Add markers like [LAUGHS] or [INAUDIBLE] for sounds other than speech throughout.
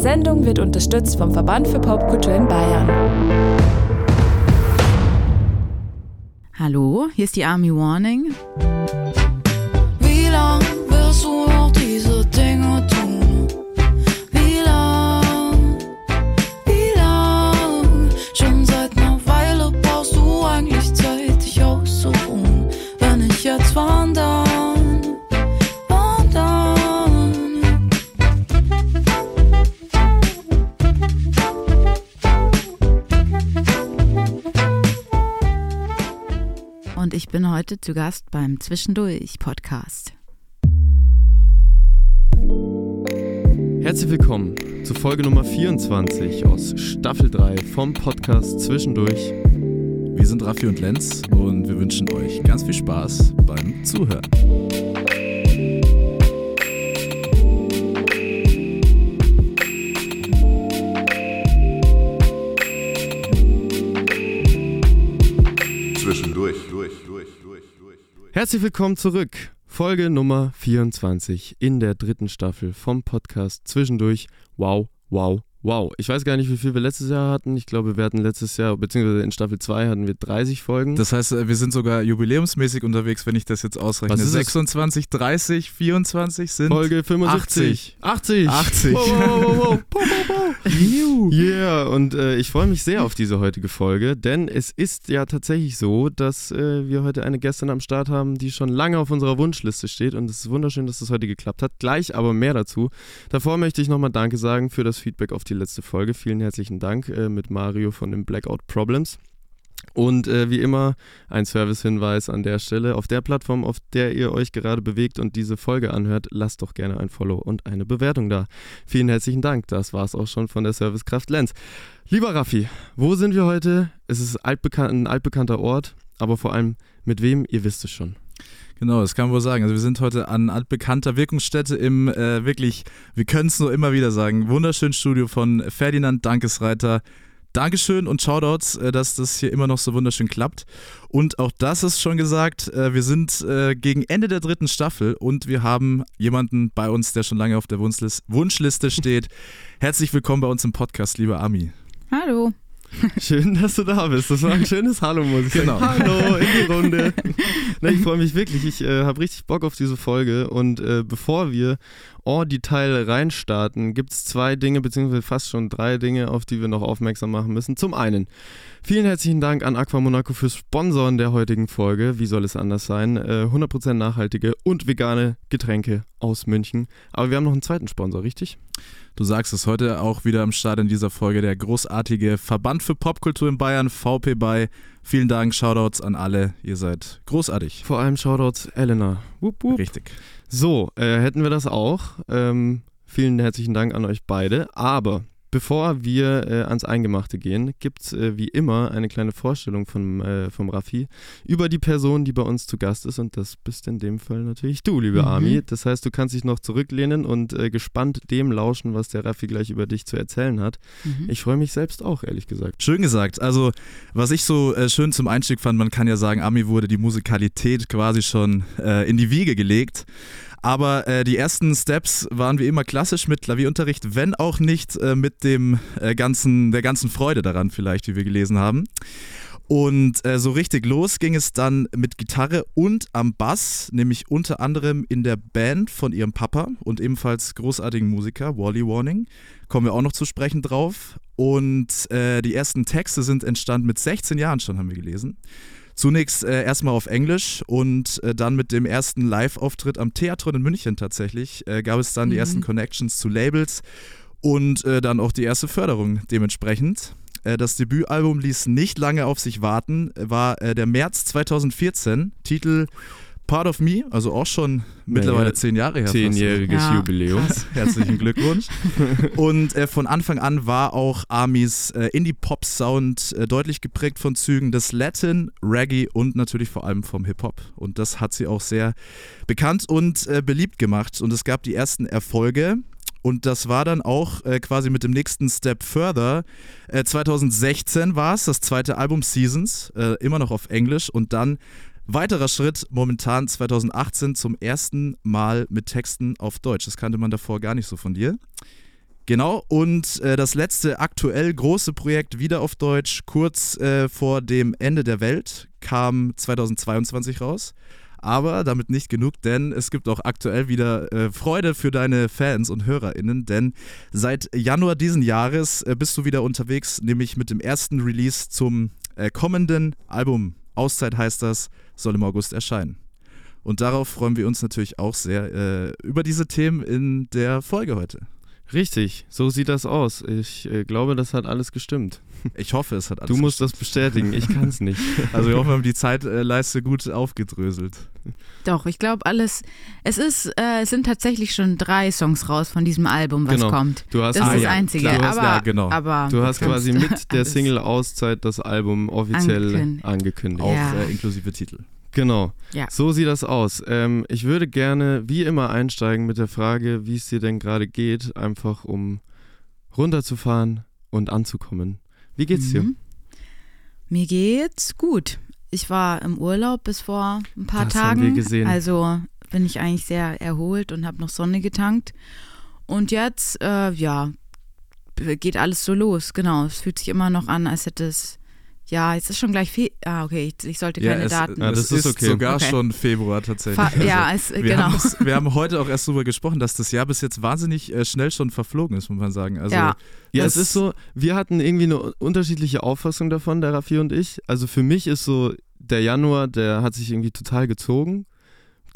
Sendung wird unterstützt vom Verband für Popkultur in Bayern. Hallo, hier ist die Army Warning. Wie lang wirst du noch diese Dinge tun? Bin heute zu Gast beim Zwischendurch Podcast. Herzlich willkommen zu Folge Nummer 24 aus Staffel 3 vom Podcast Zwischendurch. Wir sind Raffi und Lenz und wir wünschen euch ganz viel Spaß beim Zuhören. Herzlich willkommen zurück. Folge Nummer 24 in der dritten Staffel vom Podcast Zwischendurch. Wow, wow, wow. Ich weiß gar nicht, wie viel wir letztes Jahr hatten. Ich glaube, wir hatten letztes Jahr, beziehungsweise in Staffel 2 hatten wir 30 Folgen. Das heißt, äh, wir sind sogar jubiläumsmäßig unterwegs, wenn ich das jetzt ausrechne. Was ist es? 26, 30, 24 sind Folge 75. 80. 80. Wow, wow, wow, wow. [LAUGHS] Pow. Yeah, und äh, ich freue mich sehr auf diese heutige Folge, denn es ist ja tatsächlich so, dass äh, wir heute eine Gästin am Start haben, die schon lange auf unserer Wunschliste steht und es ist wunderschön, dass das heute geklappt hat. Gleich aber mehr dazu. Davor möchte ich nochmal Danke sagen für das Feedback auf die letzte Folge. Vielen herzlichen Dank äh, mit Mario von den Blackout Problems. Und äh, wie immer ein Servicehinweis an der Stelle. Auf der Plattform, auf der ihr euch gerade bewegt und diese Folge anhört, lasst doch gerne ein Follow und eine Bewertung da. Vielen herzlichen Dank. Das war es auch schon von der Servicekraft Lenz. Lieber Raffi, wo sind wir heute? Es ist altbekan ein altbekannter Ort, aber vor allem mit wem? Ihr wisst es schon. Genau, das kann man wohl sagen. Also wir sind heute an altbekannter Wirkungsstätte im äh, wirklich, wir können es nur immer wieder sagen, wunderschönen Studio von Ferdinand Dankesreiter. Dankeschön und Shoutouts, äh, dass das hier immer noch so wunderschön klappt. Und auch das ist schon gesagt, äh, wir sind äh, gegen Ende der dritten Staffel und wir haben jemanden bei uns, der schon lange auf der Wunschlis- Wunschliste steht. Herzlich willkommen bei uns im Podcast, lieber Ami. Hallo. [LAUGHS] Schön, dass du da bist. Das war ein schönes Hallo, muss ich sagen. Genau. Hallo in die Runde. [LAUGHS] Na, ich freue mich wirklich. Ich äh, habe richtig Bock auf diese Folge. Und äh, bevor wir en Detail reinstarten, gibt es zwei Dinge, beziehungsweise fast schon drei Dinge, auf die wir noch aufmerksam machen müssen. Zum einen, vielen herzlichen Dank an Aqua Monaco fürs Sponsoren der heutigen Folge. Wie soll es anders sein? Äh, 100% nachhaltige und vegane Getränke aus München. Aber wir haben noch einen zweiten Sponsor, richtig? Du sagst es heute auch wieder am Start in dieser Folge, der großartige Verband für Popkultur in Bayern, VP bei. Vielen Dank, Shoutouts an alle. Ihr seid großartig. Vor allem Shoutouts Elena. Wupp, wupp. Richtig. So, äh, hätten wir das auch. Ähm, vielen herzlichen Dank an euch beide. Aber bevor wir äh, ans Eingemachte gehen, gibt es äh, wie immer eine kleine Vorstellung vom, äh, vom Raffi über die Person, die bei uns zu Gast ist. Und das bist in dem Fall natürlich du, liebe Mhm. Ami. Das heißt, du kannst dich noch zurücklehnen und äh, gespannt dem lauschen, was der Raffi gleich über dich zu erzählen hat. Mhm. Ich freue mich selbst auch, ehrlich gesagt. Schön gesagt. Also, was ich so äh, schön zum Einstieg fand, man kann ja sagen, Ami wurde die Musikalität quasi schon äh, in die Wiege gelegt. Aber äh, die ersten Steps waren wie immer klassisch mit Klavierunterricht, wenn auch nicht äh, mit dem äh, ganzen, der ganzen Freude daran, vielleicht, wie wir gelesen haben. Und äh, so richtig los ging es dann mit Gitarre und am Bass, nämlich unter anderem in der Band von ihrem Papa und ebenfalls großartigen Musiker, Wally Warning. Kommen wir auch noch zu sprechen drauf. Und äh, die ersten Texte sind entstanden mit 16 Jahren schon, haben wir gelesen. Zunächst äh, erstmal auf Englisch und äh, dann mit dem ersten Live-Auftritt am Theatron in München tatsächlich äh, gab es dann die Mhm. ersten Connections zu Labels und äh, dann auch die erste Förderung dementsprechend. Äh, Das Debütalbum ließ nicht lange auf sich warten, war äh, der März 2014, Titel Part of Me, also auch schon mittlerweile ja, zehn Jahre her. Zehnjähriges Ja, Jubiläum. [LAUGHS] Herzlichen Glückwunsch. [LAUGHS] Und äh, von Anfang an war auch Armys äh, Indie-Pop-Sound äh, deutlich geprägt von Zügen des Latin, Reggae und natürlich vor allem vom Hip-Hop. Und das hat sie auch sehr bekannt und äh, beliebt gemacht. Und es gab die ersten Erfolge. Und das war dann auch äh, quasi mit dem nächsten Step further. Äh, 2016 war es, das zweite Album Seasons, äh, immer noch auf Englisch. Und dann weiterer Schritt, momentan 2018 zum ersten Mal mit Texten auf Deutsch. Das kannte man davor gar nicht so von dir. Genau, und äh, das letzte aktuell große Projekt wieder auf Deutsch, kurz äh, vor dem Ende der Welt, kam 2022 raus. Aber damit nicht genug, denn es gibt auch aktuell wieder äh, Freude für deine Fans und HörerInnen, denn seit Januar diesen Jahres äh, bist du wieder unterwegs, nämlich mit dem ersten Release zum äh, kommenden Album. Auszeit heißt das, soll im August erscheinen. Und darauf freuen wir uns natürlich auch sehr äh, über diese Themen in der Folge heute. Richtig, so sieht das aus. Ich äh, glaube, das hat alles gestimmt. Ich hoffe, es hat alles Du musst das bestätigen, ich kann es nicht. Also wir hoffen, wir haben die Zeitleiste gut aufgedröselt. Doch, ich glaube alles. Es ist, äh, es sind tatsächlich schon drei Songs raus von diesem Album, was Genau. kommt. Du hast, Das Ah, ist das ja, Einzige. klar. Du hast- aber, ja, genau. aber du hast quasi mit [LAUGHS] der Single Auszeit das Album offiziell Angekündigt. angekündigt. Auch Ja. äh, inklusive Titel. Genau. Ja. So sieht das aus. Ähm, ich würde gerne wie immer einsteigen mit der Frage, wie es dir denn gerade geht, einfach um runterzufahren und anzukommen. Wie geht's dir? Mhm. Mir geht's gut. Ich war im Urlaub bis vor ein paar Das Tagen. haben wir gesehen. Also bin ich eigentlich sehr erholt und habe noch Sonne getankt. Und jetzt, äh, ja, geht alles so los. Genau. Es fühlt sich immer noch an, als hätte es. Ja, jetzt ist schon gleich Fe Ah, okay, ich, ich sollte keine es, Daten. Es das ist ist okay. sogar Okay. schon Februar tatsächlich. Fa ja, es, wir, genau. haben es, [LAUGHS] wir haben heute auch erst darüber gesprochen, dass das Jahr bis jetzt wahnsinnig äh, schnell schon verflogen ist, muss man sagen. Also, ja, Ja, es ist so, wir hatten irgendwie eine unterschiedliche Auffassung davon, der Raffi und ich. Also für mich ist so, der Januar, der hat sich irgendwie total gezogen.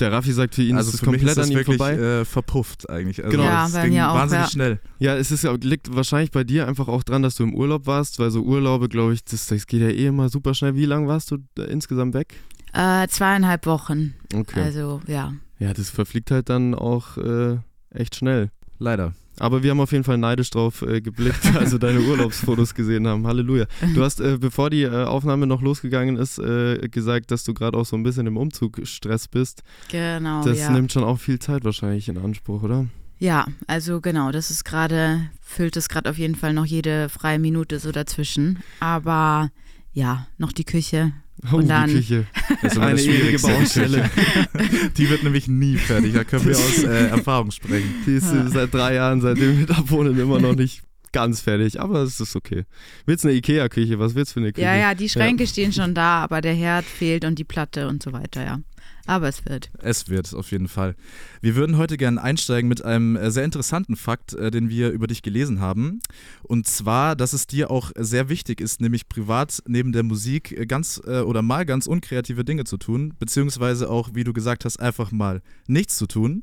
Der Raffi sagt, für ihn also ist es für mich komplett ist das an ihm wirklich vorbei. äh, verpufft eigentlich. Also Genau. Ja, es ging auch, wahnsinnig ja. schnell. Ja, es ist, ja- liegt wahrscheinlich bei dir einfach auch dran, dass du im Urlaub warst, weil so Urlaube, glaube ich, das, das geht ja eh immer super schnell. Wie lange warst du da insgesamt weg? äh, zweieinhalb Wochen. Okay. Also, ja. ja, das verfliegt halt dann auch äh, echt schnell. Leider. Aber wir haben auf jeden Fall neidisch drauf äh, geblickt, [LAUGHS] als wir deine Urlaubsfotos gesehen haben. Halleluja. Du hast, äh, bevor die äh, Aufnahme noch losgegangen ist, äh, gesagt, dass du gerade auch so ein bisschen im Umzugstress bist. Genau, Das ja. nimmt schon auch viel Zeit wahrscheinlich in Anspruch, oder? Ja, also genau, das ist gerade, füllt es gerade auf jeden Fall noch jede freie Minute so dazwischen. Aber ja, noch die Küche. Oh, Und dann- die Küche. Das ist Eine ewige Schwierigste. Baustelle. [LAUGHS] Die wird nämlich nie fertig. Da können wir aus äh, Erfahrung sprechen. Die ist äh, seit drei Jahren, seitdem wir da wohnen, immer noch nicht ganz fertig. Aber es ist okay. Willst du eine Ikea-Küche? Was willst du für eine Küche? Ja, ja, die Schränke stehen schon da, aber der Herd fehlt und die Platte und so weiter, ja. Aber es wird. Es wird auf jeden Fall. Wir würden heute gerne einsteigen mit einem äh, sehr interessanten Fakt, äh, den wir über dich gelesen haben. Und zwar, dass es dir auch sehr wichtig ist, nämlich privat neben der Musik äh, ganz oder mal ganz unkreative Dinge zu tun, beziehungsweise auch, wie du gesagt hast, einfach mal nichts zu tun.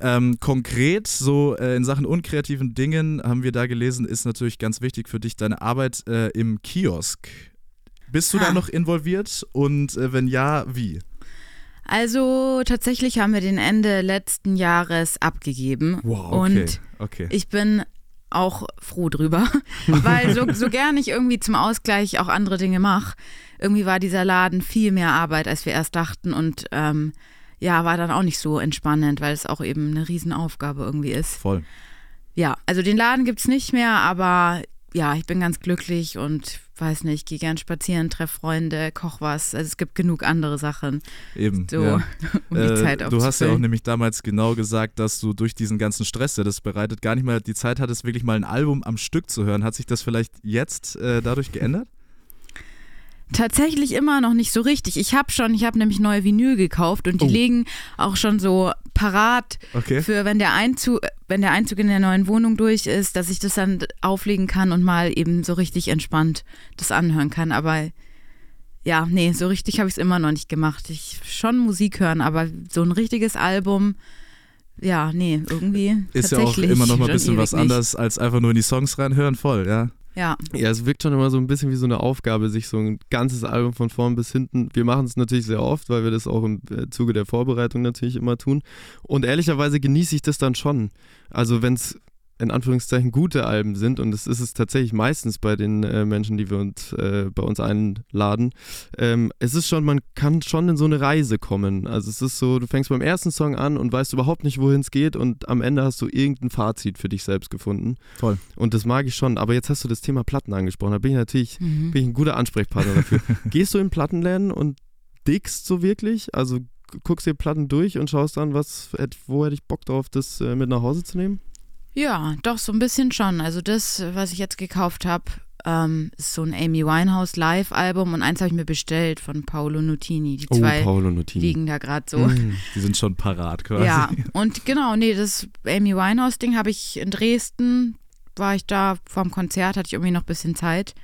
Ähm, konkret, so äh, in Sachen unkreativen Dingen, haben wir da gelesen, ist natürlich ganz wichtig für dich deine Arbeit äh, im Kiosk. Bist du da Ah. noch involviert und äh, wenn ja, wie? Also tatsächlich haben wir den Ende letzten Jahres abgegeben. Wow, Und okay. ich bin auch froh drüber, [LAUGHS] weil so, so gern ich irgendwie zum Ausgleich auch andere Dinge mache, irgendwie war dieser Laden viel mehr Arbeit, als wir erst dachten und ähm, ja, war dann auch nicht so entspannend, weil es auch eben eine Riesenaufgabe irgendwie ist. Voll. Ja, also den Laden gibt es nicht mehr, aber ja, ich bin ganz glücklich und weiß nicht, gehe gern spazieren, treffe Freunde, koch was. Also es gibt genug andere Sachen, Eben. so ja. [LAUGHS] um die Äh, Zeit du hast ja auch nämlich damals genau gesagt, dass du durch diesen ganzen Stress, der das bereitet, gar nicht mal die Zeit hattest, wirklich mal ein Album am Stück zu hören. Hat sich das vielleicht jetzt äh, dadurch geändert? Tatsächlich immer noch nicht so richtig. Ich habe schon, ich habe nämlich neue Vinyl gekauft und die Oh. liegen auch schon so parat Okay. für wenn der Einzug, wenn der Einzug in der neuen Wohnung durch ist, dass ich das dann auflegen kann und mal eben so richtig entspannt das anhören kann. Aber ja, nee, so richtig habe ich es immer noch nicht gemacht. Ich schon Musik hören, aber so ein richtiges Album, ja, nee, irgendwie Ist ja auch immer noch mal ein bisschen was anderes, als einfach nur in die Songs reinhören. Voll, ja. Ja, Ja, es wirkt schon immer so ein bisschen wie so eine Aufgabe, sich so ein ganzes Album von vorn bis hinten. Wir machen es natürlich sehr oft, weil wir das auch im äh, Zuge der Vorbereitung natürlich immer tun. Und ehrlicherweise genieße ich das dann schon. Also wenn es in Anführungszeichen gute Alben sind, und das ist es tatsächlich meistens bei den äh, Menschen, die wir uns äh, bei uns einladen, ähm, es ist schon, man kann schon in so eine Reise kommen. Also es ist so, du fängst beim ersten Song an und weißt überhaupt nicht, wohin es geht, und am Ende hast du irgendein Fazit für dich selbst gefunden. Voll. Und das mag ich schon. Aber jetzt hast du das Thema Platten angesprochen. Da bin ich natürlich mhm. bin ich ein guter Ansprechpartner dafür. [LAUGHS] Gehst du in Plattenläden und dickst so wirklich? Also gu- guckst dir Platten durch und schaust dann, was, wo hätte ich Bock drauf, das äh, mit nach Hause zu nehmen? Ja, doch, so ein bisschen schon. Also das, was ich jetzt gekauft habe, ähm, ist so ein Amy Winehouse Live-Album und eins habe ich mir bestellt von Paolo Nutini. Die zwei oh, Paolo Nutini. liegen da gerade so. Mm. Die sind schon parat quasi. Ja, [LAUGHS] und genau, nee, das Amy Winehouse-Ding habe ich in Dresden, war ich da vorm Konzert, hatte ich irgendwie noch ein bisschen Zeit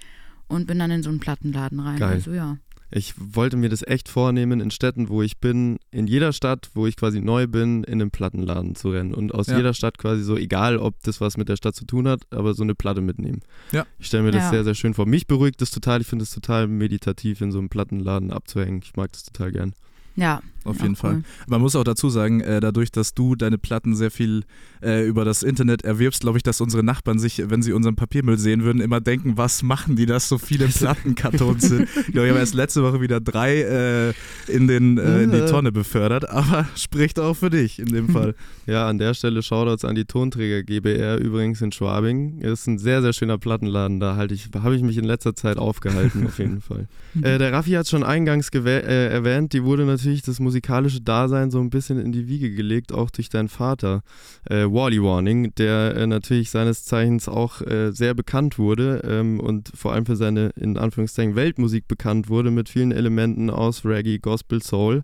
und bin dann in so einen Plattenladen rein. Geil. Also ja. Ich wollte mir das echt vornehmen, in Städten, wo ich bin, in jeder Stadt, wo ich quasi neu bin, in einen Plattenladen zu rennen und aus Ja. jeder Stadt quasi so, egal ob das was mit der Stadt zu tun hat, aber so eine Platte mitnehmen. Ja. Ich stelle mir das Ja. sehr, sehr schön vor. Mich beruhigt das total. Ich finde es total meditativ, in so einem Plattenladen abzuhängen. Ich mag das total gern. Ja, Auf jeden cool. Fall. Man muss auch dazu sagen, äh, dadurch, dass du deine Platten sehr viel äh, über das Internet erwirbst, glaube ich, dass unsere Nachbarn sich, wenn sie unseren Papiermüll sehen würden, immer denken, was machen die, dass so viele [LAUGHS] Plattenkartons sind. Ich glaube, ich habe erst letzte Woche wieder drei äh, in, den, äh, in die Ja. Tonne befördert, aber [LAUGHS] spricht auch für dich in dem [LAUGHS] Fall. Ja, an der Stelle Shoutouts an die Tonträger GBR übrigens in Schwabing. Ist ein sehr, sehr schöner Plattenladen. Da halte ich, habe ich mich in letzter Zeit aufgehalten, auf jeden Fall. Äh, der Raffi hat es schon eingangs äh, erwähnt, die wurde natürlich das musikalische Dasein so ein bisschen in die Wiege gelegt, auch durch deinen Vater, äh, Wally Warning, der äh, natürlich seines Zeichens auch äh, sehr bekannt wurde ähm, und vor allem für seine, in Anführungszeichen, Weltmusik bekannt wurde, mit vielen Elementen aus Reggae, Gospel, Soul.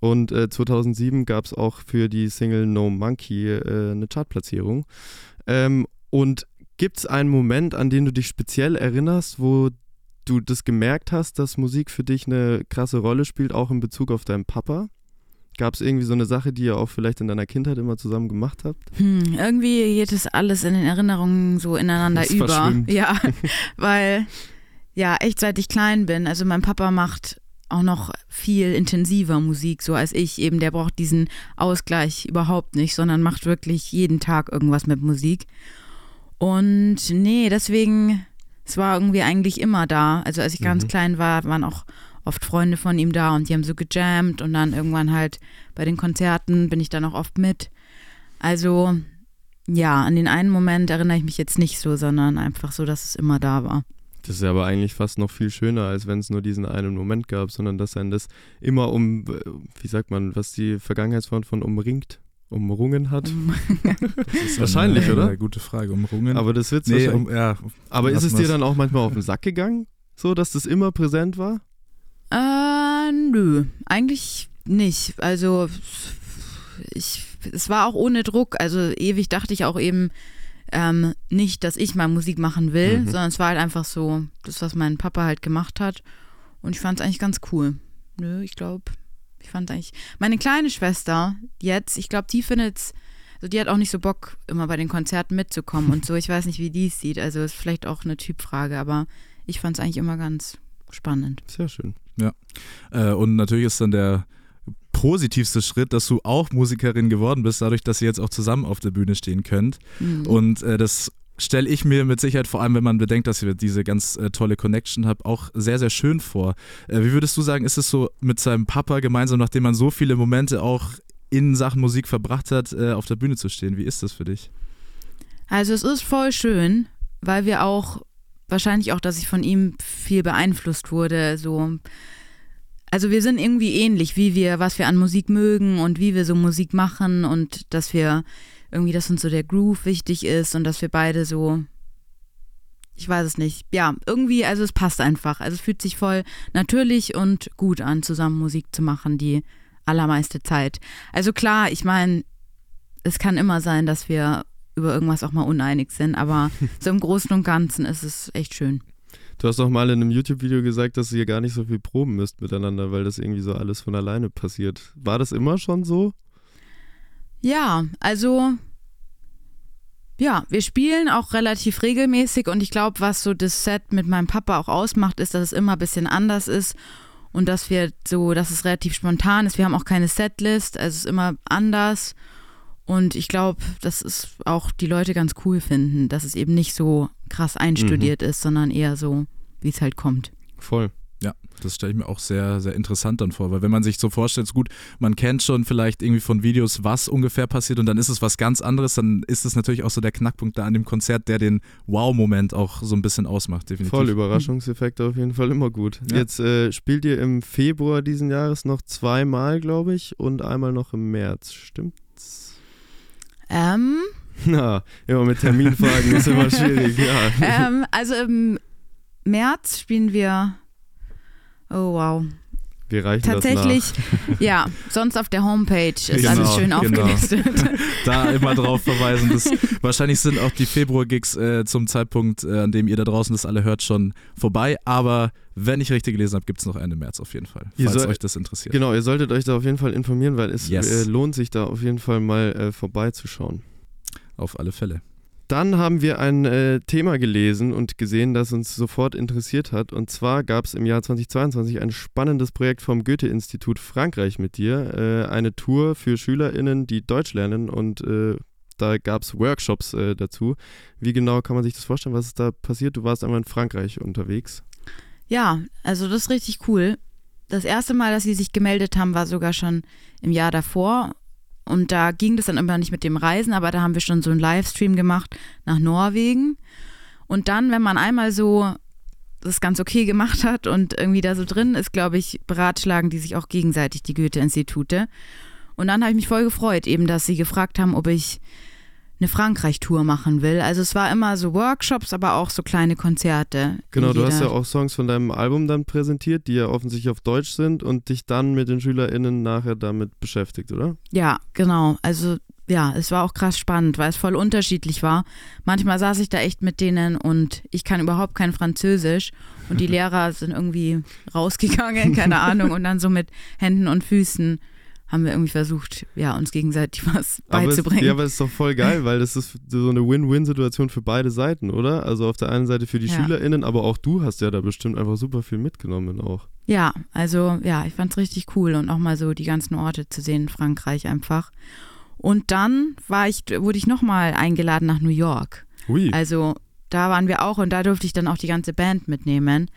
Und äh, 2007 gab es auch für die Single No Monkey äh, eine Chartplatzierung. Ähm, und gibt es einen Moment, an den du dich speziell erinnerst, wo du das gemerkt hast, dass Musik für dich eine krasse Rolle spielt, auch in Bezug auf deinen Papa? Gab es irgendwie so eine Sache, die ihr auch vielleicht in deiner Kindheit immer zusammen gemacht habt? Hm, irgendwie geht es alles in den Erinnerungen so ineinander Es über. verschwimmt. Ja, [LAUGHS] weil, ja, echt seit ich klein bin. Also mein Papa macht auch noch viel intensiver Musik, so als ich eben. Der braucht diesen Ausgleich überhaupt nicht, sondern macht wirklich jeden Tag irgendwas mit Musik. Und nee, deswegen, es war irgendwie eigentlich immer da. Also als ich ganz Mhm. klein war, waren auch oft Freunde von ihm da und die haben so gejammt und dann irgendwann halt bei den Konzerten bin ich dann auch oft mit. Also ja, an den einen Moment erinnere ich mich jetzt nicht so, sondern einfach so, dass es immer da war. Das ist aber eigentlich fast noch viel schöner, als wenn es nur diesen einen Moment gab, sondern dass einen das immer um, äh, wie sagt man, was die Vergangenheitsform von umringt, umrungen hat. Das ist Wahrscheinlich, eine, oder? Eine gute Frage. Umrungen. Aber das wird's nee, um, ja. Aber ist es dir dann auch manchmal auf den Sack gegangen? So, dass das immer präsent war? Äh, nö, eigentlich nicht. Also ich, es war auch ohne Druck. Also ewig dachte ich auch eben ähm, nicht, dass ich mal Musik machen will, Mhm. sondern es war halt einfach so, das, was mein Papa halt gemacht hat. Und ich fand es eigentlich ganz cool. Nö, ich glaube, ich fand eigentlich. Meine kleine Schwester jetzt, ich glaube, die findet's. Also die hat auch nicht so Bock, immer bei den Konzerten mitzukommen und so. Ich weiß nicht, wie die es sieht. Also ist vielleicht auch eine Typfrage, aber ich fand es eigentlich immer ganz spannend. Sehr schön. Äh, und natürlich ist dann der positivste Schritt, dass du auch Musikerin geworden bist, dadurch, dass ihr jetzt auch zusammen auf der Bühne stehen könnt. Mhm. Und äh, das stelle ich mir mit Sicherheit, vor allem wenn man bedenkt, dass ihr diese ganz äh, tolle Connection habt, auch sehr, sehr schön vor. Äh, wie würdest du sagen, ist es so mit seinem Papa gemeinsam, nachdem man so viele Momente auch in Sachen Musik verbracht hat, äh, auf der Bühne zu stehen? Wie ist das für dich? Also es ist voll schön, weil wir auch, wahrscheinlich auch, dass ich von ihm viel beeinflusst wurde, so. Also wir sind irgendwie ähnlich, wie wir, was wir an Musik mögen und wie wir so Musik machen und dass wir irgendwie, dass uns so der Groove wichtig ist und dass wir beide so, ich weiß es nicht, ja, irgendwie, also es passt einfach. Also es fühlt sich voll natürlich und gut an, zusammen Musik zu machen, die allermeiste Zeit. Also klar, ich meine, es kann immer sein, dass wir über irgendwas auch mal uneinig sind, aber [LAUGHS] so im Großen und Ganzen ist es echt schön. Du hast auch mal in einem YouTube-Video gesagt, dass ihr gar nicht so viel proben müsst miteinander, weil das irgendwie so alles von alleine passiert. War das immer schon so? Ja, also ja, wir spielen auch relativ regelmäßig und ich glaube, was so das Set mit meinem Papa auch ausmacht, ist, dass es immer ein bisschen anders ist und dass wir so, dass es relativ spontan ist. Wir haben auch keine Setlist, also es ist immer anders und ich glaube, dass es auch die Leute ganz cool finden, dass es eben nicht so krass einstudiert ist, sondern eher so, wie es halt kommt. Voll. Das stelle ich mir auch sehr, sehr interessant dann vor, weil wenn man sich so vorstellt, gut, man kennt schon vielleicht irgendwie von Videos, was ungefähr passiert und dann ist es was ganz anderes, dann ist es natürlich auch so der Knackpunkt da an dem Konzert, der den Wow-Moment auch so ein bisschen ausmacht, definitiv. Voll Überraschungseffekte auf jeden Fall immer gut. Ja. Jetzt äh, spielt ihr im Februar diesen Jahres noch zweimal, glaube ich, und einmal noch im März. Stimmt's? Ähm, [LAUGHS] Na, immer mit Terminfragen ist immer [LAUGHS] schwierig, ja. ähm, also im März spielen wir. Oh wow. Wir reichen Tatsächlich, das nach. ja, sonst auf der Homepage ist Genau, alles schön genau. aufgelistet. da immer drauf verweisen. Das, wahrscheinlich sind auch die Februar-Gigs äh, zum Zeitpunkt, äh, an dem ihr da draußen das alle hört, schon vorbei. Aber wenn ich richtig gelesen habe, gibt es noch Ende März auf jeden Fall, Ihr falls soll- euch das interessiert. Genau, ihr solltet euch da auf jeden Fall informieren, weil es Yes. äh, lohnt sich da auf jeden Fall mal äh, vorbeizuschauen. Auf alle Fälle. Dann haben wir ein äh, Thema gelesen und gesehen, das uns sofort interessiert hat. Und zwar gab es im Jahr 2022 ein spannendes Projekt vom Goethe-Institut Frankreich mit dir. Äh, eine Tour für SchülerInnen, die Deutsch lernen und äh, da gab es Workshops äh, dazu. Wie genau kann man sich das vorstellen? Was ist da passiert? Du warst einmal in Frankreich unterwegs. Ja, also das ist richtig cool. Das erste Mal, dass sie sich gemeldet haben, war sogar schon im Jahr davor. Und da ging das dann immer nicht mit dem Reisen, aber da haben wir schon so einen Livestream gemacht nach Norwegen. Und dann, wenn man einmal so das ganz okay gemacht hat und irgendwie da so drin ist, glaube ich, beratschlagen die sich auch gegenseitig, die Goethe-Institute. Und dann habe ich mich voll gefreut, eben, dass sie gefragt haben, ob ich eine Frankreich-Tour machen will. Also es war immer so Workshops, aber auch so kleine Konzerte. Genau, du hast ja auch Songs von deinem Album dann präsentiert, die ja offensichtlich auf Deutsch sind und dich dann mit den SchülerInnen nachher damit beschäftigt, oder? Ja, genau. Also ja, es war auch krass spannend, weil es voll unterschiedlich war. Manchmal saß ich da echt mit denen und ich kann überhaupt kein Französisch und die [LAUGHS] Lehrer sind irgendwie rausgegangen, keine Ahnung, und dann so mit Händen und Füßen haben wir irgendwie versucht, ja, uns gegenseitig [LAUGHS] was Aber es, beizubringen. ja, aber es ist doch voll geil, weil das ist so eine Win-Win-Situation für beide Seiten, oder? Also auf der einen Seite für die Ja. SchülerInnen, aber auch du hast ja da bestimmt einfach super viel mitgenommen auch. Ja, also ja, ich fand's richtig cool und auch mal so die ganzen Orte zu sehen in Frankreich einfach. Und dann war ich, wurde ich nochmal eingeladen nach New York. Hui. Also da waren wir auch und da durfte ich dann auch die ganze Band mitnehmen.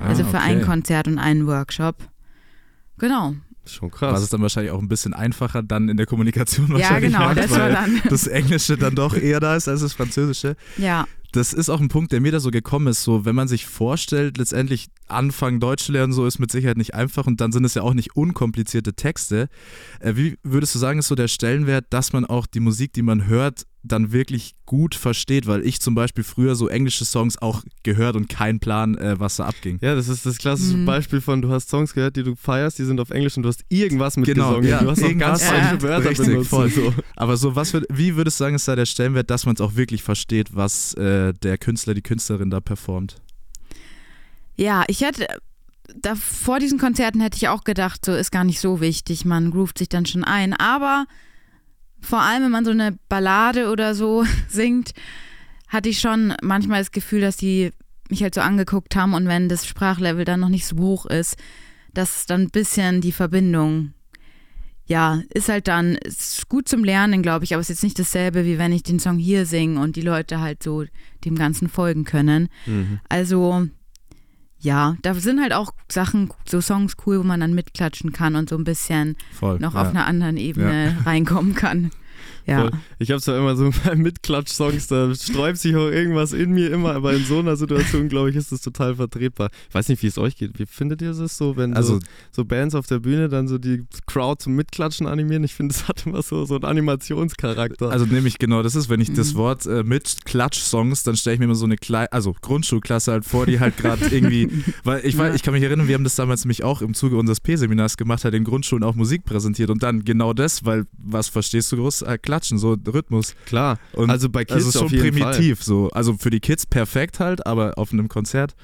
Also für okay. ein Konzert und einen Workshop. Genau. Schon Was krass. ist dann wahrscheinlich auch ein bisschen einfacher dann in der Kommunikation Ja, wahrscheinlich genau, macht, das war weil dann. das Englische dann doch eher da ist als das Französische. Ja, Das ist auch ein Punkt, der mir da so gekommen ist. So, wenn man sich vorstellt, letztendlich anfangen Deutsch zu lernen, so ist mit Sicherheit nicht einfach und dann sind es ja auch nicht unkomplizierte Texte. Äh, wie würdest du sagen, ist so der Stellenwert, dass man auch die Musik, die man hört, dann wirklich gut versteht? Weil ich zum Beispiel früher so englische Songs auch gehört und keinen Plan, äh, was da abging. Ja, das ist das klassische Mhm. Beispiel von, du hast Songs gehört, die du feierst, die sind auf Englisch und du hast irgendwas mitgesungen. Genau, ja, du hast auch irgendwas. ganz falsche Ja, Wörter richtig, benutzt. voll. So. Aber so, was würd, wie würdest du sagen, ist da der Stellenwert, dass man es auch wirklich versteht, was äh, der Künstler, die Künstlerin da performt? ja, ich hätte, da, vor diesen Konzerten hätte ich auch gedacht, so ist gar nicht so wichtig, man groovt sich dann schon ein. Aber vor allem, wenn man so eine Ballade oder so [LAUGHS] singt, hatte ich schon manchmal das Gefühl, dass die mich halt so angeguckt haben und wenn das Sprachlevel dann noch nicht so hoch ist, dass dann ein bisschen die Verbindung, ja, ist halt dann, ist gut zum Lernen, glaube ich, aber es ist jetzt nicht dasselbe, wie wenn ich den Song hier singe und die Leute halt so dem Ganzen folgen können. Mhm. Also, ja, da sind halt auch Sachen, so Songs cool, wo man dann mitklatschen kann und so ein bisschen Voll. noch ja. auf einer anderen Ebene reinkommen kann. Ja. Ich habe zwar immer so [LAUGHS] bei Mitklatsch-Songs, da sträubt sich auch irgendwas in mir immer, aber in so einer Situation, glaube ich, ist das total vertretbar. Ich weiß nicht, wie es euch geht. Wie findet ihr das so, wenn Also, so, so Bands auf der Bühne dann so die Crowd zum Mitklatschen animieren? Ich finde, es hat immer so, so einen Animationscharakter. also nämlich genau, das ist, wenn ich das Mhm. Wort äh, mit Klatsch-Songs, dann stelle ich mir immer so eine kleine, also Grundschulklasse halt vor, die halt gerade irgendwie, [LAUGHS] weil ich, weiß, Ja. ich kann mich erinnern, wir haben das damals nämlich auch im Zuge unseres P-Seminars gemacht, halt in Grundschulen auch Musik präsentiert und dann genau das, weil was verstehst du groß? Äh, Klatschen, so Rhythmus. Klar, Und also bei Kids also schon auf jeden Fall. primitiv so. Also für die Kids perfekt halt, aber auf einem Konzert.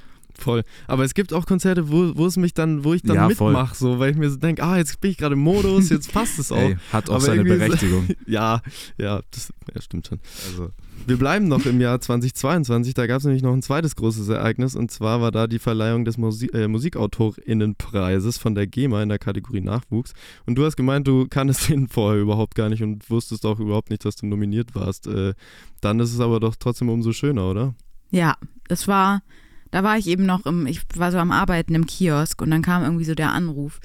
Voll. Aber es gibt auch Konzerte, wo, wo es mich dann, wo ich dann Ja, mitmache, so, weil ich mir so denke, ah, jetzt bin ich gerade im Modus, jetzt passt es [LAUGHS] auch. Ey, hat auch Aber seine irgendwie so- Berechtigung. [LAUGHS] Ja, ja, das ja, stimmt schon. Also, Wir bleiben noch im Jahr 2022, da gab es nämlich noch ein zweites großes Ereignis und zwar war da die Verleihung des Musi äh, Musikautorinnenpreises von der GEMA in der Kategorie Nachwuchs. Und du hast gemeint, du kanntest [LAUGHS] den vorher überhaupt gar nicht und wusstest auch überhaupt nicht, dass du nominiert warst. Äh, dann ist es aber doch trotzdem umso schöner, oder? Ja, es war, da war ich eben noch im, ich war so am Arbeiten im Kiosk und dann kam irgendwie so der Anruf,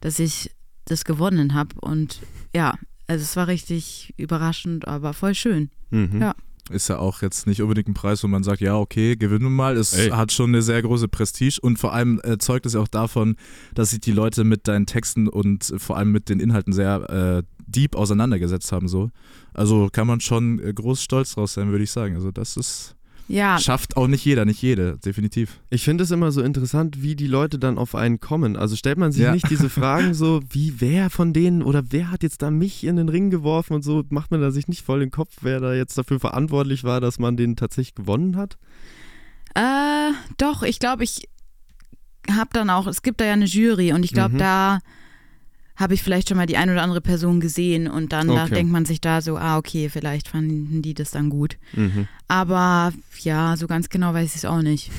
dass ich das gewonnen habe und ja, also es war richtig überraschend, aber voll schön. Mhm. Ja. ist ja auch jetzt nicht unbedingt ein Preis, wo man sagt, ja, okay, gewinnen wir mal. Es Ey. hat schon eine sehr große Prestige und vor allem äh, zeugt es ja auch davon, dass sich die Leute mit deinen Texten und vor allem mit den Inhalten sehr äh, deep auseinandergesetzt haben. So. Also kann man schon äh, groß stolz draus sein, würde ich sagen. Also das ist Ja, schafft auch nicht jeder, nicht jede, definitiv. Ich finde es immer so interessant, wie die Leute dann auf einen kommen. Also stellt man sich Ja. nicht diese Fragen so, [LAUGHS] wie wer von denen oder wer hat jetzt da mich in den Ring geworfen und so, macht man da sich nicht voll den Kopf, wer da jetzt dafür verantwortlich war, dass man den tatsächlich gewonnen hat? Äh, doch, ich glaube, ich habe dann auch, es gibt da ja eine Jury und ich glaube, Mhm. da habe ich vielleicht schon mal die ein oder andere Person gesehen und dann da Okay. denkt man sich da so, ah, okay, vielleicht fanden die das dann gut. Mhm. Aber ja, so ganz genau weiß ich es auch nicht.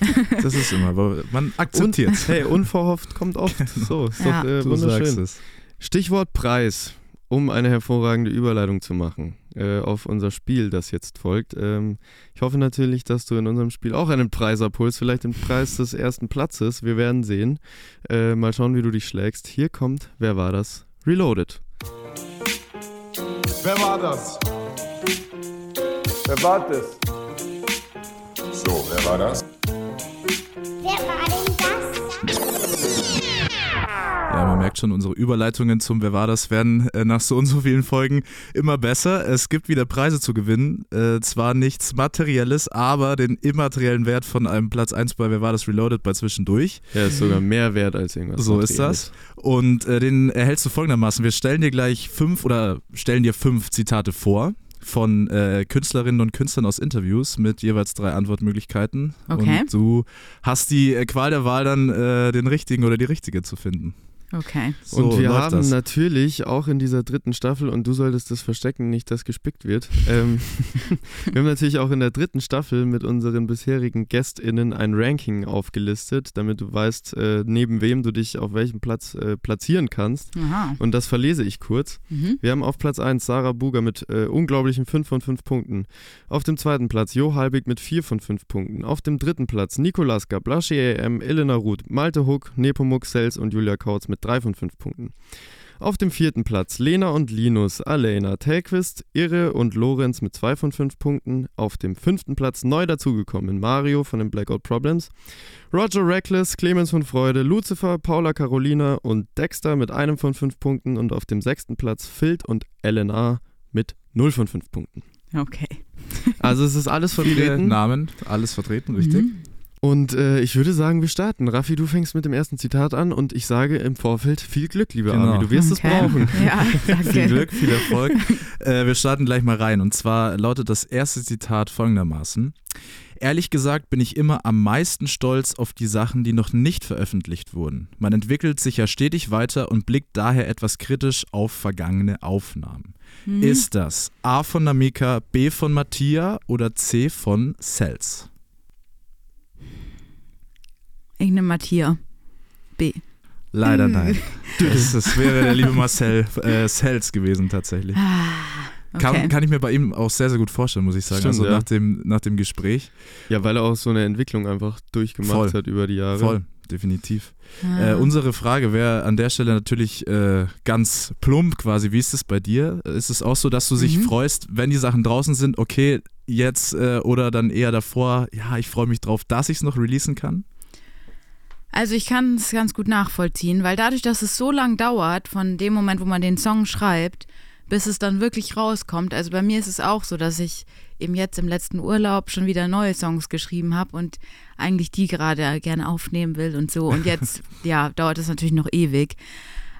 [LAUGHS] Das ist immer, aber man akzeptiert Und, [LAUGHS] hey, unverhofft kommt oft. So, ist Ja. doch äh, Du sagst wunderschön. es. Stichwort Preis, um eine hervorragende Überleitung zu machen äh, auf unser Spiel, das jetzt folgt. Ähm, ich hoffe natürlich, dass du in unserem Spiel auch einen Preis abholst, vielleicht den Preis des ersten Platzes. Wir werden sehen. Äh, mal schauen, wie du dich schlägst. Hier kommt, wer war das? Reloaded. Wer war das? Wer war das? So, wer war das? Merkt schon, unsere Überleitungen zum Wer war das werden äh, nach so und so vielen Folgen immer besser. Es gibt wieder Preise zu gewinnen. Äh, zwar nichts Materielles, aber den immateriellen Wert von einem Platz 1 bei Wer war das Reloaded bei zwischendurch. Ja, ist sogar mehr wert als irgendwas. So ist das. Und äh, den erhältst du folgendermaßen. Wir stellen dir gleich fünf oder stellen dir fünf Zitate vor von äh, Künstlerinnen und Künstlern aus Interviews mit jeweils drei Antwortmöglichkeiten. Okay. Und du hast die äh, Qual der Wahl dann äh, den richtigen oder die richtige zu finden. Okay. So und wir haben das. natürlich auch in dieser dritten Staffel, und du solltest das verstecken, nicht dass gespickt wird, ähm, [LAUGHS] wir haben natürlich auch in der dritten Staffel mit unseren bisherigen GästInnen ein Ranking aufgelistet, damit du weißt, äh, neben wem du dich auf welchem Platz äh, platzieren kannst. Aha. Und das verlese ich kurz. Mhm. Wir haben auf Platz 1 Sarah Buger mit äh, unglaublichen 5 von 5 Punkten. Auf dem zweiten Platz Jo Halbig mit 4 von 5 Punkten. Auf dem dritten Platz Nikolaska, Blaschi AM, Elena Ruth, Malte Huck, Nepomuk Sels und Julia Kautz mit 3 von 5 Punkten. Auf dem vierten Platz Lena und Linus, Alena, Telquist, Irre und Lorenz mit 2 von 5 Punkten. Auf dem fünften Platz neu dazugekommen Mario von den Blackout Problems, Roger Reckless, Clemens von Freude, Lucifer, Paula Carolina und Dexter mit einem von 5 Punkten. Und auf dem sechsten Platz Filt und LNA mit 0 von 5 Punkten. Okay. Also es ist alles Viele vertreten. Namen, alles vertreten, richtig? Mhm. Und äh, ich würde sagen, wir starten. Raffi, du fängst mit dem ersten Zitat an und ich sage im Vorfeld viel Glück, lieber Genau. Armin. Du wirst es Okay. brauchen. [LAUGHS] Ja, danke. Viel Glück, viel Erfolg. [LAUGHS] äh, wir starten gleich mal rein. Und zwar lautet das erste Zitat folgendermaßen. Ehrlich gesagt bin ich immer am meisten stolz auf die Sachen, die noch nicht veröffentlicht wurden. Man entwickelt sich ja stetig weiter und blickt daher etwas kritisch auf vergangene Aufnahmen. Mhm. Ist das A von Namika, B von Mattia oder C von Cells? Ich nehme Matthias. B. Leider nein. [LAUGHS] Das, das wäre der liebe Marcel äh, Cells gewesen tatsächlich. Ah, okay. Kann, kann ich mir bei ihm auch sehr, sehr gut vorstellen, muss ich sagen. Stimmt, also ja. nach, dem, nach dem Gespräch. Ja, weil er auch so eine Entwicklung einfach durchgemacht Voll. hat über die Jahre. Voll, definitiv. Ah. Äh, unsere Frage wäre an der Stelle natürlich äh, ganz plump quasi. Wie ist es bei dir? Ist es auch so, dass du dich Mhm. freust, wenn die Sachen draußen sind, okay, jetzt äh, oder dann eher davor, ja, ich freue mich drauf, dass ich es noch releasen kann? Also ich kann es ganz gut nachvollziehen, weil dadurch, dass es so lang dauert, von dem Moment, wo man den Song schreibt, bis es dann wirklich rauskommt. Also bei mir ist es auch so, dass ich eben jetzt im letzten Urlaub schon wieder neue Songs geschrieben habe und eigentlich die gerade gerne aufnehmen will und so. Und jetzt, [LAUGHS] ja, dauert es natürlich noch ewig.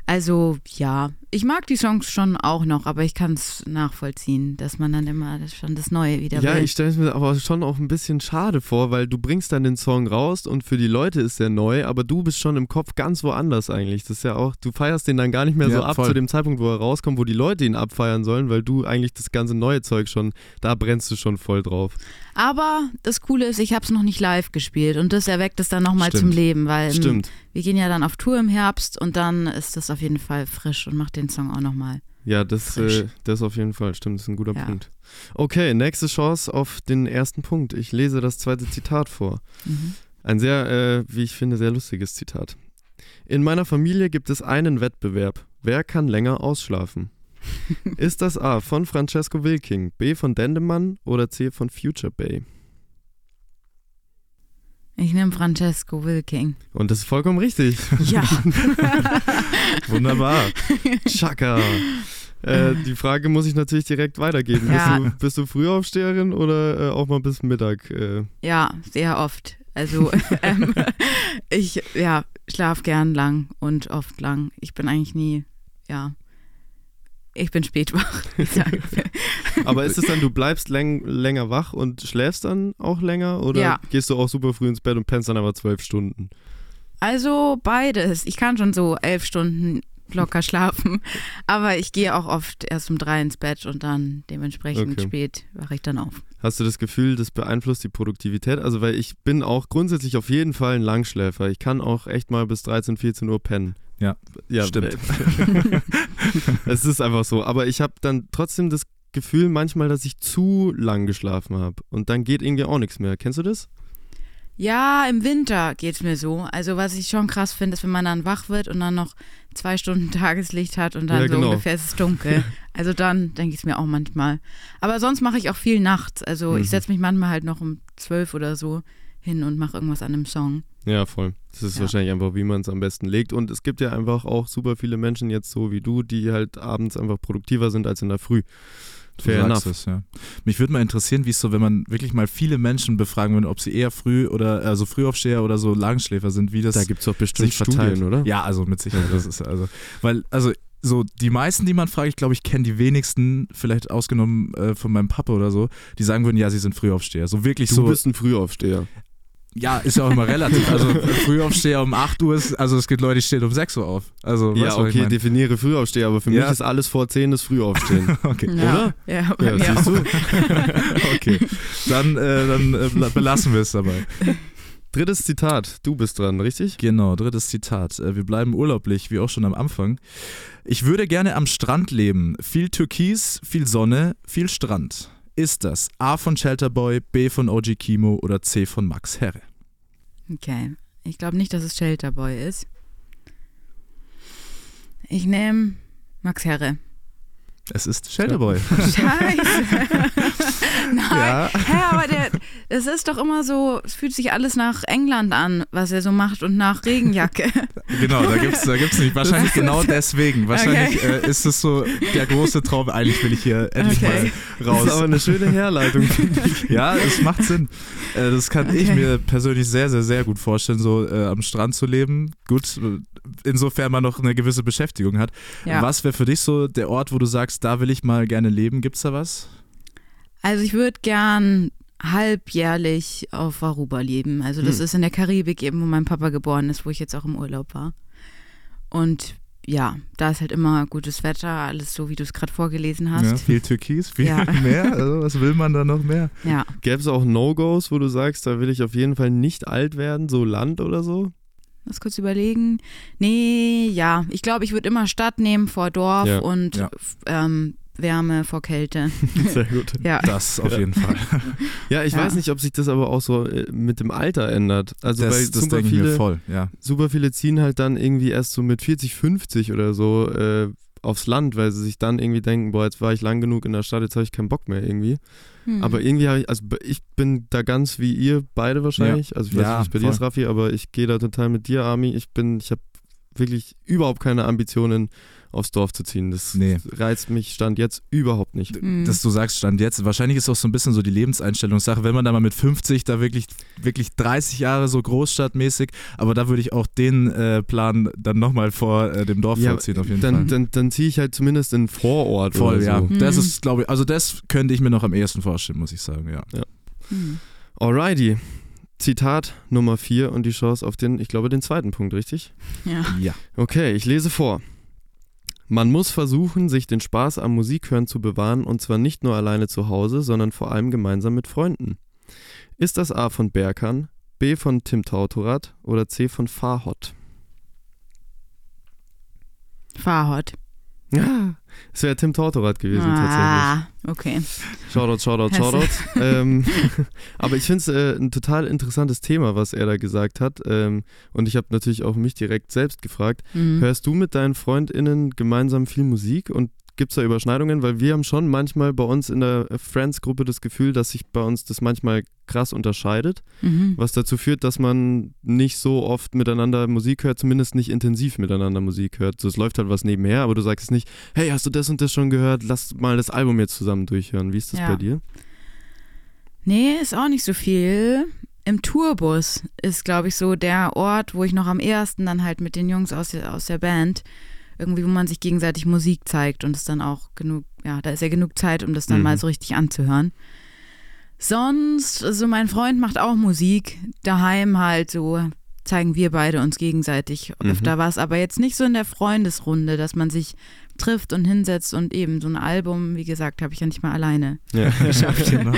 Also ja, ich mag die Songs schon auch noch, aber ich kann es nachvollziehen, dass man dann immer das schon das Neue wieder Ja, will. ich stelle es mir aber schon auch ein bisschen schade vor, weil du bringst dann den Song raus und für die Leute ist der neu, aber du bist schon im Kopf ganz woanders eigentlich. Das ist ja auch, du feierst den dann gar nicht mehr so Ja, ab voll. zu dem Zeitpunkt, wo er rauskommt, wo die Leute ihn abfeiern sollen, weil du eigentlich das ganze neue Zeug schon, da brennst du schon voll drauf. Aber das Coole ist, ich habe es noch nicht live gespielt und das erweckt es dann nochmal zum Leben, weil ähm, Stimmt. wir gehen ja dann auf Tour im Herbst und dann ist das auf jeden Fall frisch und macht den Song auch nochmal. Ja, das, äh, das auf jeden Fall, stimmt, das ist ein guter Ja. Punkt. Okay, nächste Chance auf den ersten Punkt. Ich lese das zweite Zitat vor. Mhm. Ein sehr, äh, wie ich finde, sehr lustiges Zitat. In meiner Familie gibt es einen Wettbewerb. Wer kann länger ausschlafen? [LAUGHS] Ist das A von Francesco Wilking, B von Dendemann oder C von Future Bay? Ich nehme Francesco Wilking. Und das ist vollkommen richtig. Ja. [LAUGHS] [LAUGHS] Wunderbar. [LAUGHS] Chaka. Äh, die Frage muss ich natürlich direkt weitergeben. Ja. Bist, du, bist du Frühaufsteherin oder äh, auch mal bis Mittag? Äh, Ja, sehr oft. Also [LAUGHS] ähm, ich ja, schlaf gern lang und oft lang. Ich bin eigentlich nie, ja. Ich bin spät wach. [LAUGHS] Aber ist es dann, du bleibst läng länger wach und schläfst dann auch länger? Oder Ja. gehst du auch super früh ins Bett und pennst dann aber zwölf Stunden? Also beides. Ich kann schon so elf Stunden locker schlafen, aber ich gehe auch oft erst um drei ins Bett und dann dementsprechend Okay. spät wache ich dann auf. Hast du das Gefühl, das beeinflusst die Produktivität? Also, weil ich bin auch grundsätzlich auf jeden Fall ein Langschläfer. Ich kann auch echt mal bis 13, 14 Uhr pennen. Ja, ja stimmt. [LAUGHS] es ist einfach so. Aber ich habe dann trotzdem das Gefühl manchmal, dass ich zu lang geschlafen habe. Und dann geht irgendwie auch nichts mehr. Kennst du das? Ja, im Winter geht's mir so. Also was ich schon krass finde, ist, wenn man dann wach wird und dann noch zwei Stunden [LAUGHS] Tageslicht hat und dann Ja, so genau. ungefähr ist es dunkel. [LAUGHS] Also dann denke ich es mir auch manchmal. Aber sonst mache ich auch viel nachts. Also Mhm. ich setze mich manchmal halt noch um zwölf oder so hin und mache irgendwas an einem Song. Ja, voll. Das ist Ja. wahrscheinlich einfach, wie man es am besten legt. Und es gibt ja einfach auch super viele Menschen jetzt so wie du, die halt abends einfach produktiver sind als in der Früh. Du Fair enough. es, ja. Mich würde mal interessieren, wie es so, wenn man wirklich mal viele Menschen befragen würde, ob sie eher früh oder also Frühaufsteher oder so Langschläfer sind, wie das Da gibt es doch bestimmt Studien, oder? Ja, also mit Sicherheit. Das ist also, weil also so die meisten, die man fragt, ich glaube, ich kenne die wenigsten, vielleicht ausgenommen äh, von meinem Papa oder so, die sagen würden, ja, sie sind Frühaufsteher. So wirklich Du so. bist ein Frühaufsteher. Ja, ist ja auch immer relativ. Also [LAUGHS] Frühaufsteher um 8 Uhr ist, also es gibt Leute, die stehen um 6 Uhr auf. Also Ja, was ich okay, mein? definiere Frühaufsteher, aber für Ja. mich ist alles vor 10 das Frühaufstehen. [LAUGHS] Okay. Ja, ja, bei Ja, mir siehst auch. du? [LAUGHS] okay. Dann, äh, dann äh, bela- belassen wir es dabei. Drittes Zitat, du bist dran, richtig? Genau, drittes Zitat. Äh, Wir bleiben urlaublich, wie auch schon am Anfang. Ich würde gerne am Strand leben. Viel Türkis, viel Sonne, viel Strand. Ist das A von Shelterboy, B von OG Kimo oder C von Max Herre? Okay. Ich glaube nicht, dass es Shelterboy ist. Ich nehme Max Herre. Es ist Shelterboy. [LAUGHS] Scheiße. [LAUGHS] Nein. Ja. Hä, aber der, das ist doch immer so, es fühlt sich alles nach England an, was er so macht und nach Regenjacke. [LAUGHS] Genau, da gibt's, da gibt's nicht. Wahrscheinlich genau deswegen. Wahrscheinlich äh, ist es so der große Traum. Eigentlich will ich hier endlich Okay. mal Das raus. ist aber eine schöne Herleitung, ich. Ja, es macht Sinn. Äh, das kann ich Okay. mir persönlich sehr, sehr, sehr gut vorstellen, so äh, am Strand zu leben. Gut, insofern man noch eine gewisse Beschäftigung hat. Ja. Was wäre für dich so der Ort, wo du sagst, da will ich mal gerne leben? Gibt's da was? Also ich würde gern halbjährlich auf Aruba leben. Also das Hm. ist in der Karibik eben, wo mein Papa geboren ist, wo ich jetzt auch im Urlaub war. Und ja, da ist halt immer gutes Wetter, alles so, wie du es gerade vorgelesen Ja, hast. viel Türkis, viel Ja. [LAUGHS] mehr. Also, was will man da noch mehr? Ja. Gäbe es auch No-Gos, wo du sagst, da will ich auf jeden Fall nicht alt werden, so Land oder so? Lass kurz überlegen. Nee, ja. Ich glaube, ich würde immer Stadt nehmen vor Dorf Ja, und ja. ähm, Wärme vor Kälte. [LAUGHS] Sehr gut. Ja. Das auf jeden Fall. [LAUGHS] Ja, ich Ja. weiß nicht, ob sich das aber auch so äh, mit dem Alter ändert. Also weil das das super denke ich mir viele, voll, ja. super viele ziehen halt dann irgendwie erst so mit 40, 50 oder so äh, aufs Land, weil sie sich dann irgendwie denken, boah, jetzt war ich lang genug in der Stadt, jetzt habe ich keinen Bock mehr irgendwie. Hm. Aber irgendwie habe ich, also ich bin da ganz wie ihr beide wahrscheinlich. Also ich weiß Ja, nicht, wie es bei dir ist, Raffi, aber ich gehe da total mit dir, Armi. Ich bin, ich habe wirklich überhaupt keine Ambitionen, aufs Dorf zu ziehen. Das Nee. reizt mich Stand jetzt überhaupt nicht. Hm. dass du sagst, Stand jetzt, wahrscheinlich ist auch so ein bisschen so die Lebenseinstellungssache, wenn man da mal mit 50 da wirklich, wirklich 30 Jahre so großstadtmäßig, aber da würde ich auch den äh, Plan dann nochmal vor äh, dem Dorf Ja, vorziehen, auf jeden dann, Fall. dann, dann ziehe ich halt zumindest in den Vorort Voll, oder ja. so. Mhm. Das ist, glaube ich, also das könnte ich mir noch am ehesten vorstellen, muss ich sagen, ja. Hm. Alrighty. Zitat Nummer 4 und die Chance auf den, ich glaube, den zweiten Punkt, richtig? Ja. Ja. Okay, ich lese vor. Man muss versuchen, sich den Spaß am Musikhören zu bewahren und zwar nicht nur alleine zu Hause, sondern vor allem gemeinsam mit Freunden. Ist das A von Berkan, B von Tim Tautorat oder C von Fahot? Fahrhot. Ja, es wäre Tim Tautorat gewesen tatsächlich. Ah, okay. Shoutout, Shoutout, Shoutout. [LAUGHS] ähm, [LAUGHS] aber ich finde es äh, ein total interessantes Thema, was er da gesagt hat. Ähm, und ich habe natürlich auch mich direkt selbst gefragt, Hm. hörst du mit deinen FreundInnen gemeinsam viel Musik und gibt es da Überschneidungen? Weil wir haben schon manchmal bei uns in der Friends-Gruppe das Gefühl, dass sich bei uns das manchmal krass unterscheidet, Mhm. was dazu führt, dass man nicht so oft miteinander Musik hört, zumindest nicht intensiv miteinander Musik hört. So, es läuft halt was nebenher, aber du sagst jetzt nicht, hey, hast du das und das schon gehört? Lass mal das Album jetzt zusammen durchhören. Wie ist das Ja. bei dir? Nee, ist auch nicht so viel. Im Tourbus ist, glaube ich, so der Ort, wo ich noch am ehesten dann halt mit den Jungs aus aus der Band irgendwie, wo man sich gegenseitig Musik zeigt und es dann auch genug, ja, da ist ja genug Zeit, um das dann Mhm. mal so richtig anzuhören. Sonst, also mein Freund macht auch Musik, daheim halt so zeigen wir beide uns gegenseitig Mhm. öfter was, aber jetzt nicht so in der Freundesrunde, dass man sich trifft und hinsetzt und eben so ein Album, wie gesagt, habe ich ja nicht mal alleine. Ja, [LAUGHS] Geschafft, [LAUGHS] genau.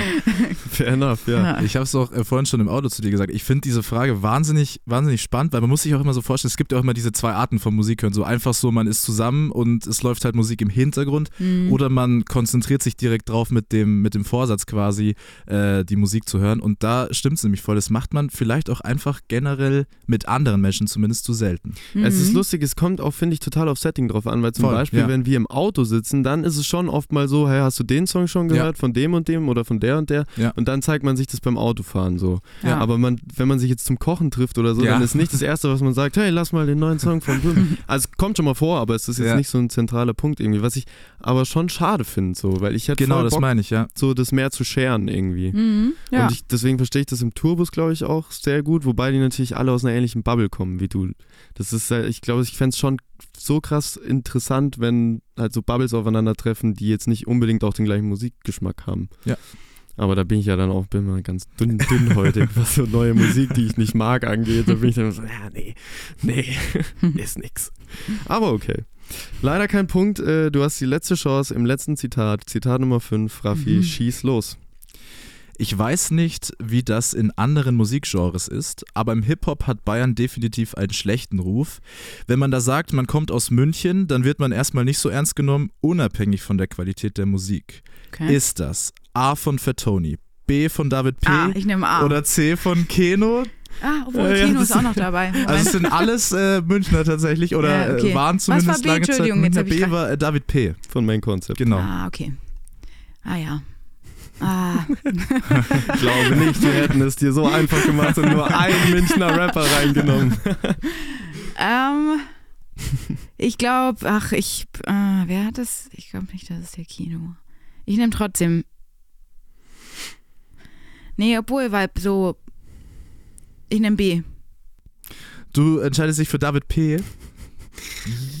fair enough, ja. Ich habe es auch äh, vorhin schon im Auto zu dir gesagt. Ich finde diese Frage wahnsinnig, wahnsinnig spannend, weil man muss sich auch immer so vorstellen, es gibt ja auch immer diese zwei Arten von Musik hören. So einfach so, man ist zusammen und es läuft halt Musik im Hintergrund Mhm. oder man konzentriert sich direkt drauf mit dem, mit dem Vorsatz quasi, äh, die Musik zu hören. Und da stimmt es nämlich voll. Das macht man vielleicht auch einfach generell mit anderen Menschen zumindest zu selten. Es ist Mhm. lustig, es kommt auch, finde ich, total auf Setting drauf an, weil zum Voll, Beispiel, ja. Wenn wir im Auto sitzen, dann ist es schon oft mal so, hey, hast du den Song schon Ja. gehört, von dem und dem oder von der und der? Ja. Und dann zeigt man sich das beim Autofahren so. Ja. Aber man, wenn man sich jetzt zum Kochen trifft oder so, Ja. dann ist nicht das Erste, was man sagt, hey, lass mal den neuen Song von Blum. [LAUGHS] Also es kommt schon mal vor, aber es ist jetzt Ja. nicht so ein zentraler Punkt irgendwie, was ich aber schon schade finde, so, weil ich hätte Genau, das Bock, meine ich, ja. so das mehr zu scheren irgendwie. Mhm. Ja. Und ich, deswegen verstehe ich das im Tourbus, glaube ich, auch sehr gut, wobei die natürlich alle aus einer ähnlichen Bubble kommen wie du. Das ist, äh, ich glaube, ich fände es schon so krass interessant, wenn halt so Bubbles aufeinandertreffen, die jetzt nicht unbedingt auch den gleichen Musikgeschmack haben. Ja. Aber da bin ich ja dann auch bin mal ganz dünn, dünnhäutig, [LAUGHS] was so neue Musik, die ich nicht mag, angeht. Da bin ich dann so, ja, nee, nee, [LAUGHS] ist nix. Aber okay. Leider kein Punkt. Äh, Du hast die letzte Chance im letzten Zitat. Zitat Nummer 5, Raffi, Mhm. schieß los. Ich weiß nicht, wie das in anderen Musikgenres ist, aber im Hip-Hop hat Bayern definitiv einen schlechten Ruf. Wenn man da sagt, man kommt aus München, dann wird man erstmal nicht so ernst genommen, unabhängig von der Qualität der Musik. Okay. Ist das A von Fatoni, B von David P. ah, ich nehme A. oder C von Keno? ah, obwohl Ja, ja, Kino das- ist auch noch dabei. Moment. [LAUGHS] Also es sind alles äh, Münchner tatsächlich oder Ja, okay. äh, waren Was war zumindest B? lange Zeit Münchner. B war äh, David P. Von Main Concept. Genau. Ah, okay. Ah ja. Ah, [LAUGHS] Ich glaube nicht, wir hätten es dir so einfach gemacht und nur einen Münchner Rapper reingenommen. ähm, ich glaube, ach, ich, äh, wer hat das? Ich glaube nicht, das ist der Kino. Ich nehme trotzdem. Nee, obwohl, weil so. Ich nehme B. Du entscheidest dich für David P.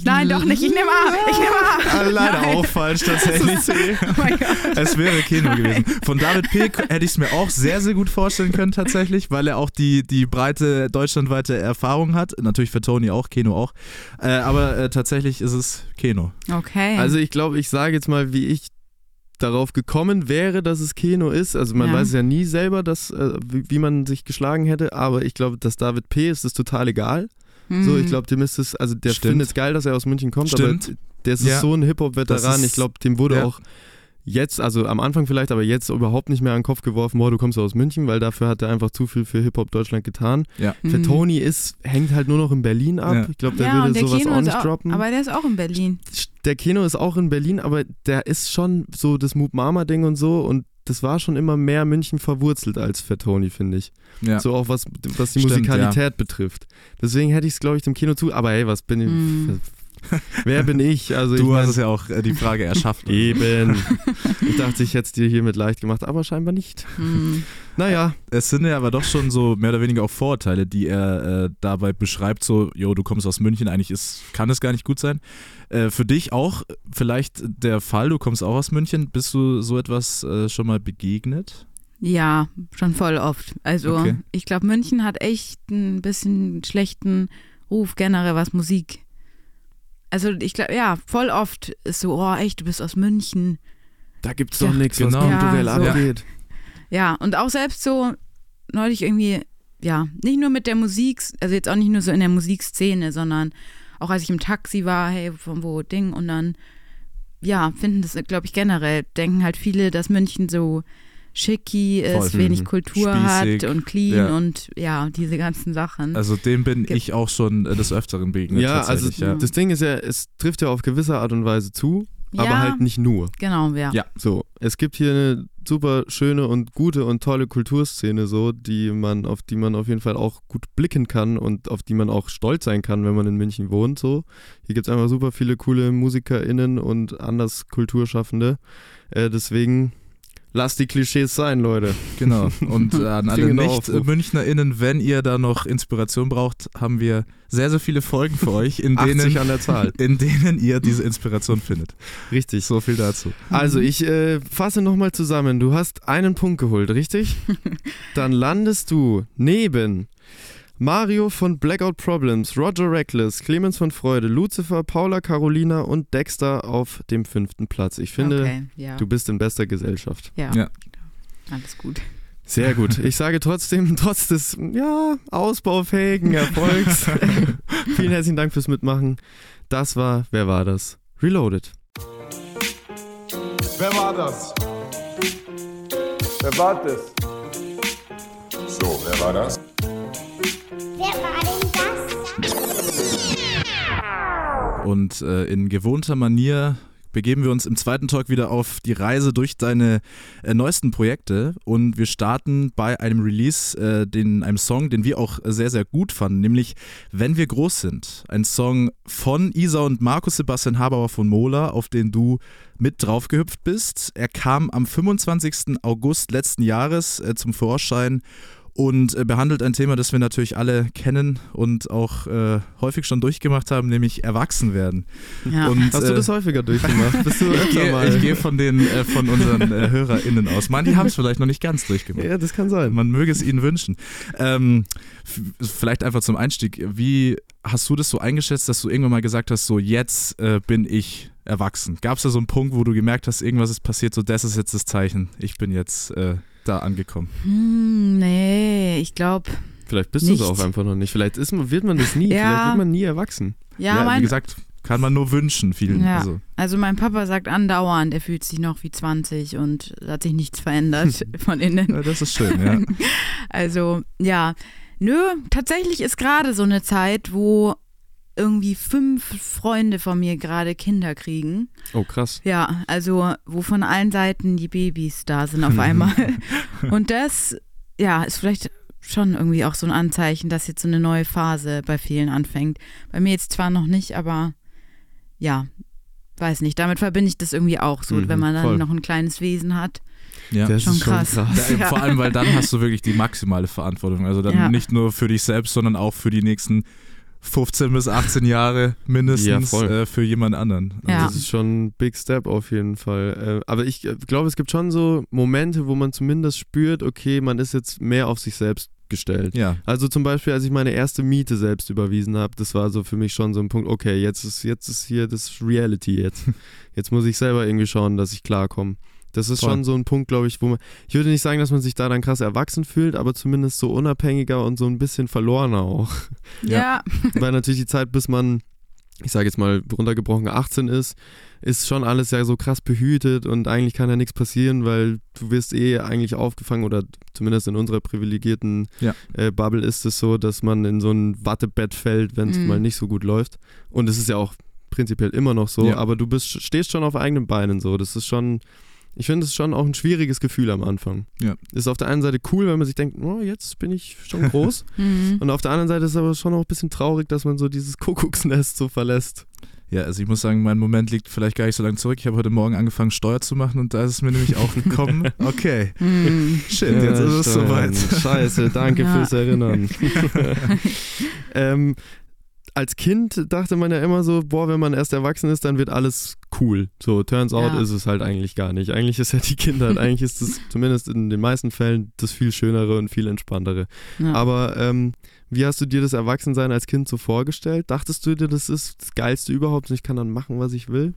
Nein, doch nicht. Ich nehme A. Ich nehme A. Ah, leider Nein. auch falsch tatsächlich. Oh mein Gott. Es wäre Keno gewesen. Von David P. hätte ich es mir auch sehr, sehr gut vorstellen können tatsächlich, weil er auch die, die breite deutschlandweite Erfahrung hat. Natürlich für Tony auch, Keno auch. Äh, aber äh, tatsächlich ist es Keno. Okay. Also ich glaube, ich sage jetzt mal, wie ich darauf gekommen wäre, dass es Keno ist. Also man Ja. weiß ja nie selber, dass, äh, wie, wie man sich geschlagen hätte, aber ich glaube, dass David P. ist es total egal. So, ich Hm. glaube, dem ist es, also der findet es geil, dass er aus München kommt, Stimmt. aber der ist Ja. so ein Hip-Hop-Veteran. Ich glaube, dem wurde ja. auch jetzt, also am Anfang vielleicht, aber jetzt überhaupt nicht mehr an den Kopf geworfen, boah, du kommst aus München, weil dafür hat er einfach zu viel für Hip-Hop Deutschland getan. Ja. Für Mhm. Tony ist, hängt halt nur noch in Berlin ab. Ja. Ich glaube, der ja, würde der sowas Kino auch ist nicht auch, droppen. Aber der ist auch in Berlin. der Keno ist auch in Berlin, aber der ist schon so das Moop Mama Ding und so und das war schon immer mehr München verwurzelt als für Tony, finde ich. Ja. So auch was, was die Stimmt, Musikalität betrifft. Deswegen hätte ich es, glaube ich, dem Kino zu. Aber hey, was bin ich? Hm. [LAUGHS] Wer bin ich? Also ich Du hast mein, es ja auch äh, die Frage erschaffen. [LAUGHS] Eben. [LAUGHS] Ich dachte, ich hätte es dir hiermit leicht gemacht, aber scheinbar nicht. Hm. Naja, Es sind ja aber doch schon so mehr oder weniger auch Vorurteile, die er äh, dabei beschreibt, so, jo, du kommst aus München, eigentlich ist, kann es gar nicht gut sein. Äh, für dich auch vielleicht der Fall, du kommst auch aus München, bist du so etwas äh, schon mal begegnet? Ja, schon voll oft. Also Okay. ich glaube, München hat echt ein bisschen schlechten Ruf generell, was Musik. Also ich glaube, ja, voll oft ist so, oh echt, du bist aus München. da gibt's Ja, doch nichts, was genau. kulturell Ja, so. abgeht. Ja, und auch selbst so neulich irgendwie, ja, nicht nur mit der Musik, also jetzt auch nicht nur so in der Musikszene, sondern auch als ich im Taxi war, hey, von wo Ding und dann, ja, finden das, glaube ich, generell, denken halt viele, dass München so schicki ist, Voll. wenig Mhm. Kultur Spießig. hat und clean Ja. und ja, diese ganzen Sachen. Also dem bin Gibt- ich auch schon äh, des Öfteren begegnet. Ja, also ja. das Ding ist ja, es trifft ja auf gewisse Art und Weise zu. aber Ja. halt nicht nur. Genau, ja. Ja. So, es gibt hier eine super schöne und gute und tolle Kulturszene, so, die man, auf die man auf jeden Fall auch gut blicken kann und auf die man auch stolz sein kann, wenn man in München wohnt. So. Hier gibt es einfach super viele coole MusikerInnen und anders Kulturschaffende. Äh, deswegen lasst die Klischees sein, Leute. Genau. Und [LAUGHS] an alle. Nicht-MünchnerInnen, wenn ihr da noch Inspiration braucht, haben wir sehr, sehr viele Folgen für euch, in 80 denen, an der Zahl. [LAUGHS] in denen ihr diese Inspiration findet. Richtig. So viel dazu. Also, ich äh, fasse nochmal zusammen. Du hast einen Punkt geholt, richtig? [LAUGHS] Dann landest du neben Mario von Blackout Problems, Roger Reckless, Clemens von Freude, Lucifer, Paula Carolina und Dexter auf dem fünften Platz. Ich finde, okay, ja. du bist in bester Gesellschaft. ja. Ja. Alles gut. Sehr gut. Ich sage trotzdem, [LAUGHS] trotz des ja, ausbaufähigen Erfolgs, [LAUGHS] vielen herzlichen Dank fürs Mitmachen. Das war, wer war das? Reloaded. Wer war das? Wer war das? So, wer war das? Wer war denn das? Und äh, in gewohnter Manier begeben wir uns im zweiten Talk wieder auf die Reise durch deine äh, neuesten Projekte und wir starten bei einem Release, äh, den, einem Song, den wir auch sehr, sehr gut fanden, nämlich Wenn wir groß sind. Ein Song von Isa und Markus Sebastian Habauer von Mola, auf den du mit draufgehüpft bist. Er kam am 25. August letzten Jahres äh, zum Vorschein und äh, behandelt ein Thema, das wir natürlich alle kennen und auch äh, häufig schon durchgemacht haben, nämlich Erwachsenwerden. Ja. Und, Hast du äh, das häufiger durchgemacht? Bist du [LAUGHS] ich öfter gehe mal? ich gehe von den äh, von unseren äh, HörerInnen aus. Manche haben es vielleicht noch nicht ganz durchgemacht. ja, das kann sein. Man möge es ihnen wünschen. Ähm, vielleicht einfach zum Einstieg. Wie hast du das so eingeschätzt, dass du irgendwann mal gesagt hast, so jetzt äh, bin ich erwachsen? Gab es da so einen Punkt, wo du gemerkt hast, irgendwas ist passiert, so das ist jetzt das Zeichen, ich bin jetzt äh, da angekommen? Hm, nee, ich glaube, Vielleicht bist du es auch einfach noch nicht. Vielleicht ist, man- wird man das nie. Ja. Vielleicht wird man nie erwachsen. ja, wie mein, gesagt, kann man nur wünschen, vielen. Ja. Also, also mein Papa sagt andauernd, er fühlt sich noch wie 20 und hat sich nichts verändert [LAUGHS] von innen. ja, das ist schön, ja. [LAUGHS] Also, ja. Nö, tatsächlich ist gerade so eine Zeit, wo irgendwie fünf Freunde von mir gerade Kinder kriegen. Oh, krass. Ja, also wo von allen Seiten die Babys da sind auf [LAUGHS] einmal. Und das, ja, ist vielleicht schon irgendwie auch so ein Anzeichen, dass jetzt so eine neue Phase bei vielen anfängt. Bei mir jetzt zwar noch nicht, aber ja, weiß nicht. Damit verbinde ich das irgendwie auch so, Mhm, wenn man dann voll. noch ein kleines Wesen hat. ja. Das Schon ist schon krass. krass. Ja, Ja. Vor allem, weil dann hast du wirklich die maximale Verantwortung. Also dann Ja. nicht nur für dich selbst, sondern auch für die nächsten 15 bis 18 Jahre mindestens Ja, äh, für jemand anderen. Also Ja. Das ist schon ein Big Step auf jeden Fall. Äh, aber ich äh, glaube, es gibt schon so Momente, wo man zumindest spürt, okay, man ist jetzt mehr auf sich selbst gestellt. Ja, Also zum Beispiel, als ich meine erste Miete selbst überwiesen habe, das war so für mich schon so ein Punkt, okay, jetzt ist, jetzt ist hier das Reality jetzt. [LAUGHS] Jetzt muss ich selber irgendwie schauen, dass ich klarkomme. Das ist Voll. schon so ein Punkt, glaube ich, wo man, ich würde nicht sagen, dass man sich da dann krass erwachsen fühlt, aber zumindest so unabhängiger und so ein bisschen verlorener auch. Ja. [LAUGHS] Weil natürlich die Zeit, bis man, ich sage jetzt mal runtergebrochen 18 ist, ist schon alles ja so krass behütet und eigentlich kann ja nichts passieren, weil du wirst eh eigentlich aufgefangen oder zumindest in unserer privilegierten Ja. äh, Bubble ist es so, dass man in so ein Wattebett fällt, wenn es Mhm. mal nicht so gut läuft. Und es ist ja auch prinzipiell immer noch so, Ja. aber du bist, stehst schon auf eigenen Beinen so. Das ist schon, ich finde es schon auch ein schwieriges Gefühl am Anfang. Ja. Ist auf der einen Seite cool, wenn man sich denkt, oh, jetzt bin ich schon [LAUGHS] groß. Mhm. Und auf der anderen Seite ist es aber schon auch ein bisschen traurig, dass man so dieses Kuckucksnest so verlässt. ja, also ich muss sagen, mein Moment liegt vielleicht gar nicht so lange zurück. Ich habe heute Morgen angefangen, Steuer zu machen und da ist es mir nämlich auch gekommen, [LAUGHS] okay, Mhm. [LAUGHS] shit, jetzt ist es soweit. Scheiße, danke Ja. fürs Erinnern. ähm, als Kind dachte man ja immer so, boah, wenn man erst erwachsen ist, dann wird alles cool. So, turns out Ja. ist es halt eigentlich gar nicht. Eigentlich ist ja die Kindheit, [LAUGHS] eigentlich ist es zumindest in den meisten Fällen das viel schönere und viel entspanntere. Ja. Aber ähm, wie hast du dir das Erwachsensein als Kind so vorgestellt? Dachtest du dir, das ist das Geilste überhaupt und ich kann dann machen, was ich will?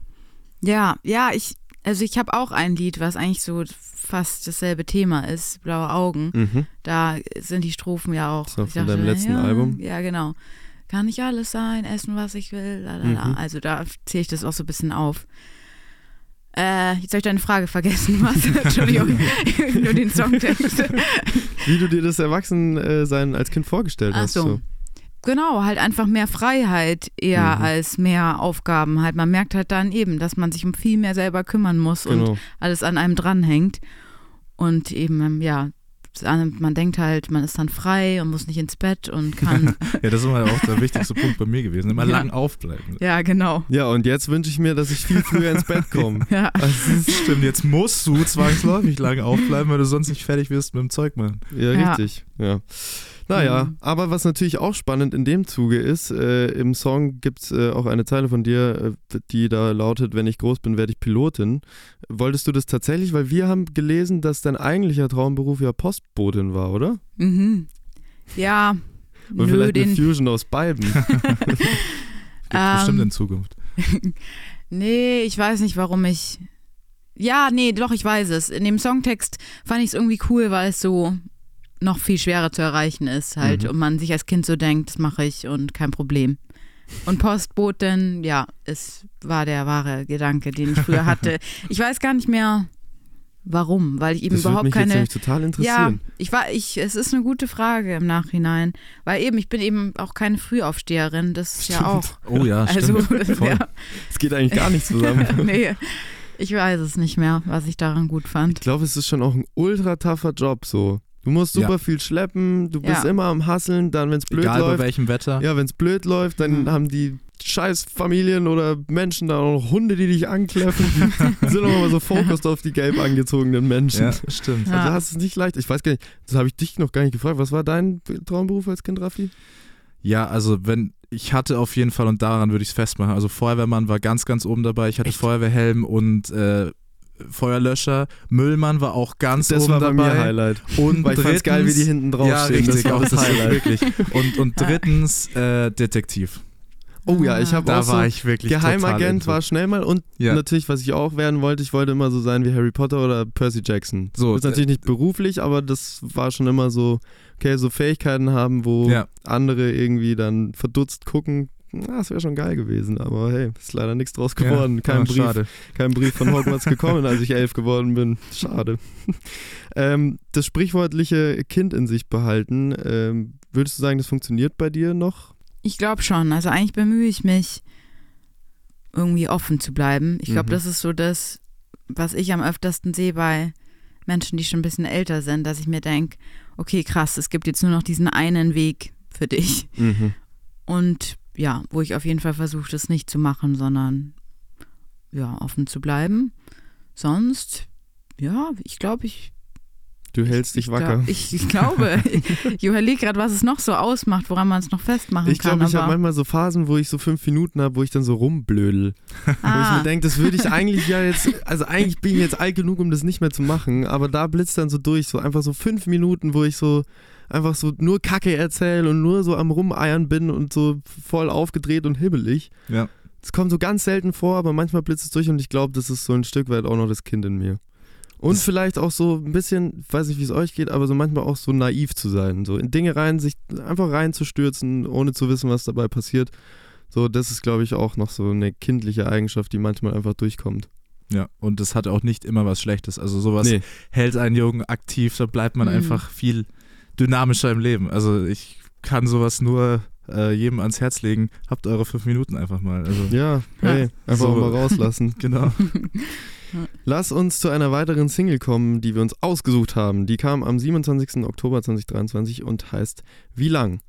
Ja, ja, ich, also ich habe auch ein Lied, was eigentlich so fast dasselbe Thema ist, Blaue Augen. Mhm. Da sind die Strophen ja auch. Ich von deinem letzten ja, Album? Ja, genau. Kann nicht alles sein, essen, was ich will, lalala. Mhm. Also da zähle ich das auch so ein bisschen auf. Äh, jetzt habe ich deine Frage vergessen, [LAUGHS] was? Entschuldigung, [LAUGHS] nur den Songtext. Wie du dir das Erwachsensein als Kind vorgestellt Ach hast. so. So. Genau, halt einfach mehr Freiheit eher Mhm. als mehr Aufgaben. Halt, man merkt halt dann eben, dass man sich um viel mehr selber kümmern muss und Genau. alles an einem dranhängt. Und eben, ähm, ja, man denkt halt, man ist dann frei und muss nicht ins Bett und kann. [LAUGHS] Ja, das ist immer auch der wichtigste Punkt bei mir gewesen. Immer Ja. lang aufbleiben. ja, genau. Ja, und jetzt wünsche ich mir, dass ich viel früher ins Bett komme. [LAUGHS] Ja. Das ist, stimmt, jetzt musst du zwangsläufig lang aufbleiben, weil du sonst nicht fertig wirst mit dem Zeug machen. Ja, Ja. richtig. Ja. Naja, Mhm. aber was natürlich auch spannend in dem Zuge ist, äh, im Song gibt es äh, auch eine Zeile von dir, äh, die da lautet, wenn ich groß bin, werde ich Pilotin. Wolltest du das tatsächlich? Weil wir haben gelesen, dass dein eigentlicher Traumberuf ja Postbotin war, oder? Mhm. Ja. Nö, vielleicht eine Fusion aus beiden. [LAUGHS] Gibt Ähm, bestimmt in Zukunft. [LAUGHS] Nee, ich weiß nicht, warum ich. Ja, nee, doch, ich weiß es. In dem Songtext fand ich es irgendwie cool, weil es so noch viel schwerer zu erreichen ist halt Mhm. und man sich als Kind so denkt, das mache ich und kein Problem. Und Postbotin, ja, es war der wahre Gedanke, den ich früher hatte. [LAUGHS] Ich weiß gar nicht mehr, warum, weil ich eben das überhaupt mich jetzt keine. nämlich total Ja, interessieren. ich war, ich, es ist eine gute Frage im Nachhinein, weil eben, ich bin eben auch keine Frühaufsteherin, das ist ja auch. Oh ja, Also, stimmt. [LAUGHS] Voll. wär, Es geht eigentlich gar nicht zusammen. [LAUGHS] nee, ich weiß es nicht mehr, was ich daran gut Ich fand. glaube, es ist schon auch ein ultra tougher Job so. Du musst super Ja. viel schleppen, du bist Ja. immer am Hasseln, dann, wenn es blöd Egal bei läuft, welchem Wetter. Ja, wenn es blöd läuft, dann Mhm. haben die scheiß Familien oder Menschen da auch noch Hunde, die dich ankläffen. Die sind auch immer so fokussiert auf die gelb angezogenen Menschen. Ja, stimmt. Ja. Also hast es nicht leicht. Ich weiß gar nicht, das habe ich dich noch gar nicht gefragt. Was war dein Traumberuf als Kind, Raffi? Ja, also wenn ich hatte auf jeden Fall und daran würde ich es festmachen. Also Feuerwehrmann war ganz, ganz oben dabei. Ich hatte Echt? Feuerwehrhelm und äh, Feuerlöscher. Müllmann war auch ganz Das oben war bei dabei. mir Highlight. Und Weil ich fand's geil, wie die hinten draufstehen. Ja, richtig, das war auch das Highlight. wirklich. Und, und [LAUGHS] drittens äh, Detektiv. Oh ja, ich habe Da auch so war ich wirklich Geheimagent war schnell mal und Ja. natürlich, was ich auch werden wollte, ich wollte immer so sein wie Harry Potter oder Percy Jackson. So, das ist natürlich nicht beruflich, aber das war schon immer so, okay, so Fähigkeiten haben, wo Ja. andere irgendwie dann verdutzt gucken. Na, das wäre schon geil gewesen, aber hey, ist leider nichts draus geworden. Ja, kein, Brief, Schade. kein Brief von Hogwarts [LAUGHS] gekommen, als ich elf geworden bin. Schade. [LAUGHS] ähm, das sprichwörtliche Kind in sich behalten, ähm, würdest du sagen, das funktioniert bei dir noch? Ich glaube schon. Also eigentlich bemühe ich mich, irgendwie offen zu bleiben. Ich glaube, Mhm. das ist so das, was ich am öftersten sehe bei Menschen, die schon ein bisschen älter sind, dass ich mir denke, okay, krass, es gibt jetzt nur noch diesen einen Weg für dich. Mhm. Und ja, wo ich auf jeden Fall versuche, das nicht zu machen, sondern ja, offen zu bleiben. Sonst, ja, ich glaube, ich Du hältst dich Ich wacker. Glaub, ich, ich glaube, [LAUGHS] ich überlege gerade, was es noch so ausmacht, woran man es noch festmachen Ich kann. glaube, ich habe manchmal so Phasen, wo ich so fünf Minuten habe, wo ich dann so rumblödel. Wo ich Ah. mir denke, das würde ich [LAUGHS] eigentlich ja jetzt, also eigentlich bin ich jetzt alt genug, um das nicht mehr zu machen, aber da blitzt dann so durch, so einfach so fünf Minuten, wo ich so einfach so nur Kacke erzähle und nur so am Rumeiern bin und so voll aufgedreht und hibbelig. Ja. Das kommt so ganz selten vor, aber manchmal blitzt es durch und ich glaube, das ist so ein Stück weit auch noch das Kind in mir. Und vielleicht auch so ein bisschen, ich weiß nicht, wie es euch geht, aber so manchmal auch so naiv zu sein. So in Dinge rein, sich einfach reinzustürzen, ohne zu wissen, was dabei passiert. So, das ist, glaube ich, auch noch so eine kindliche Eigenschaft, die manchmal einfach durchkommt. Ja, und das hat auch nicht immer was Schlechtes. Also sowas Nee. hält einen Jungen aktiv, da bleibt man Mhm. einfach viel dynamischer im Leben. Also ich kann sowas nur äh, jedem ans Herz legen. Habt eure fünf Minuten einfach mal. Also Ja, hey, einfach So. auch mal rauslassen. [LAUGHS] genau. [LAUGHS] Lass uns zu einer weiteren Single kommen, die wir uns ausgesucht haben. Die kam am 27. Oktober 2023 und heißt Wie lang?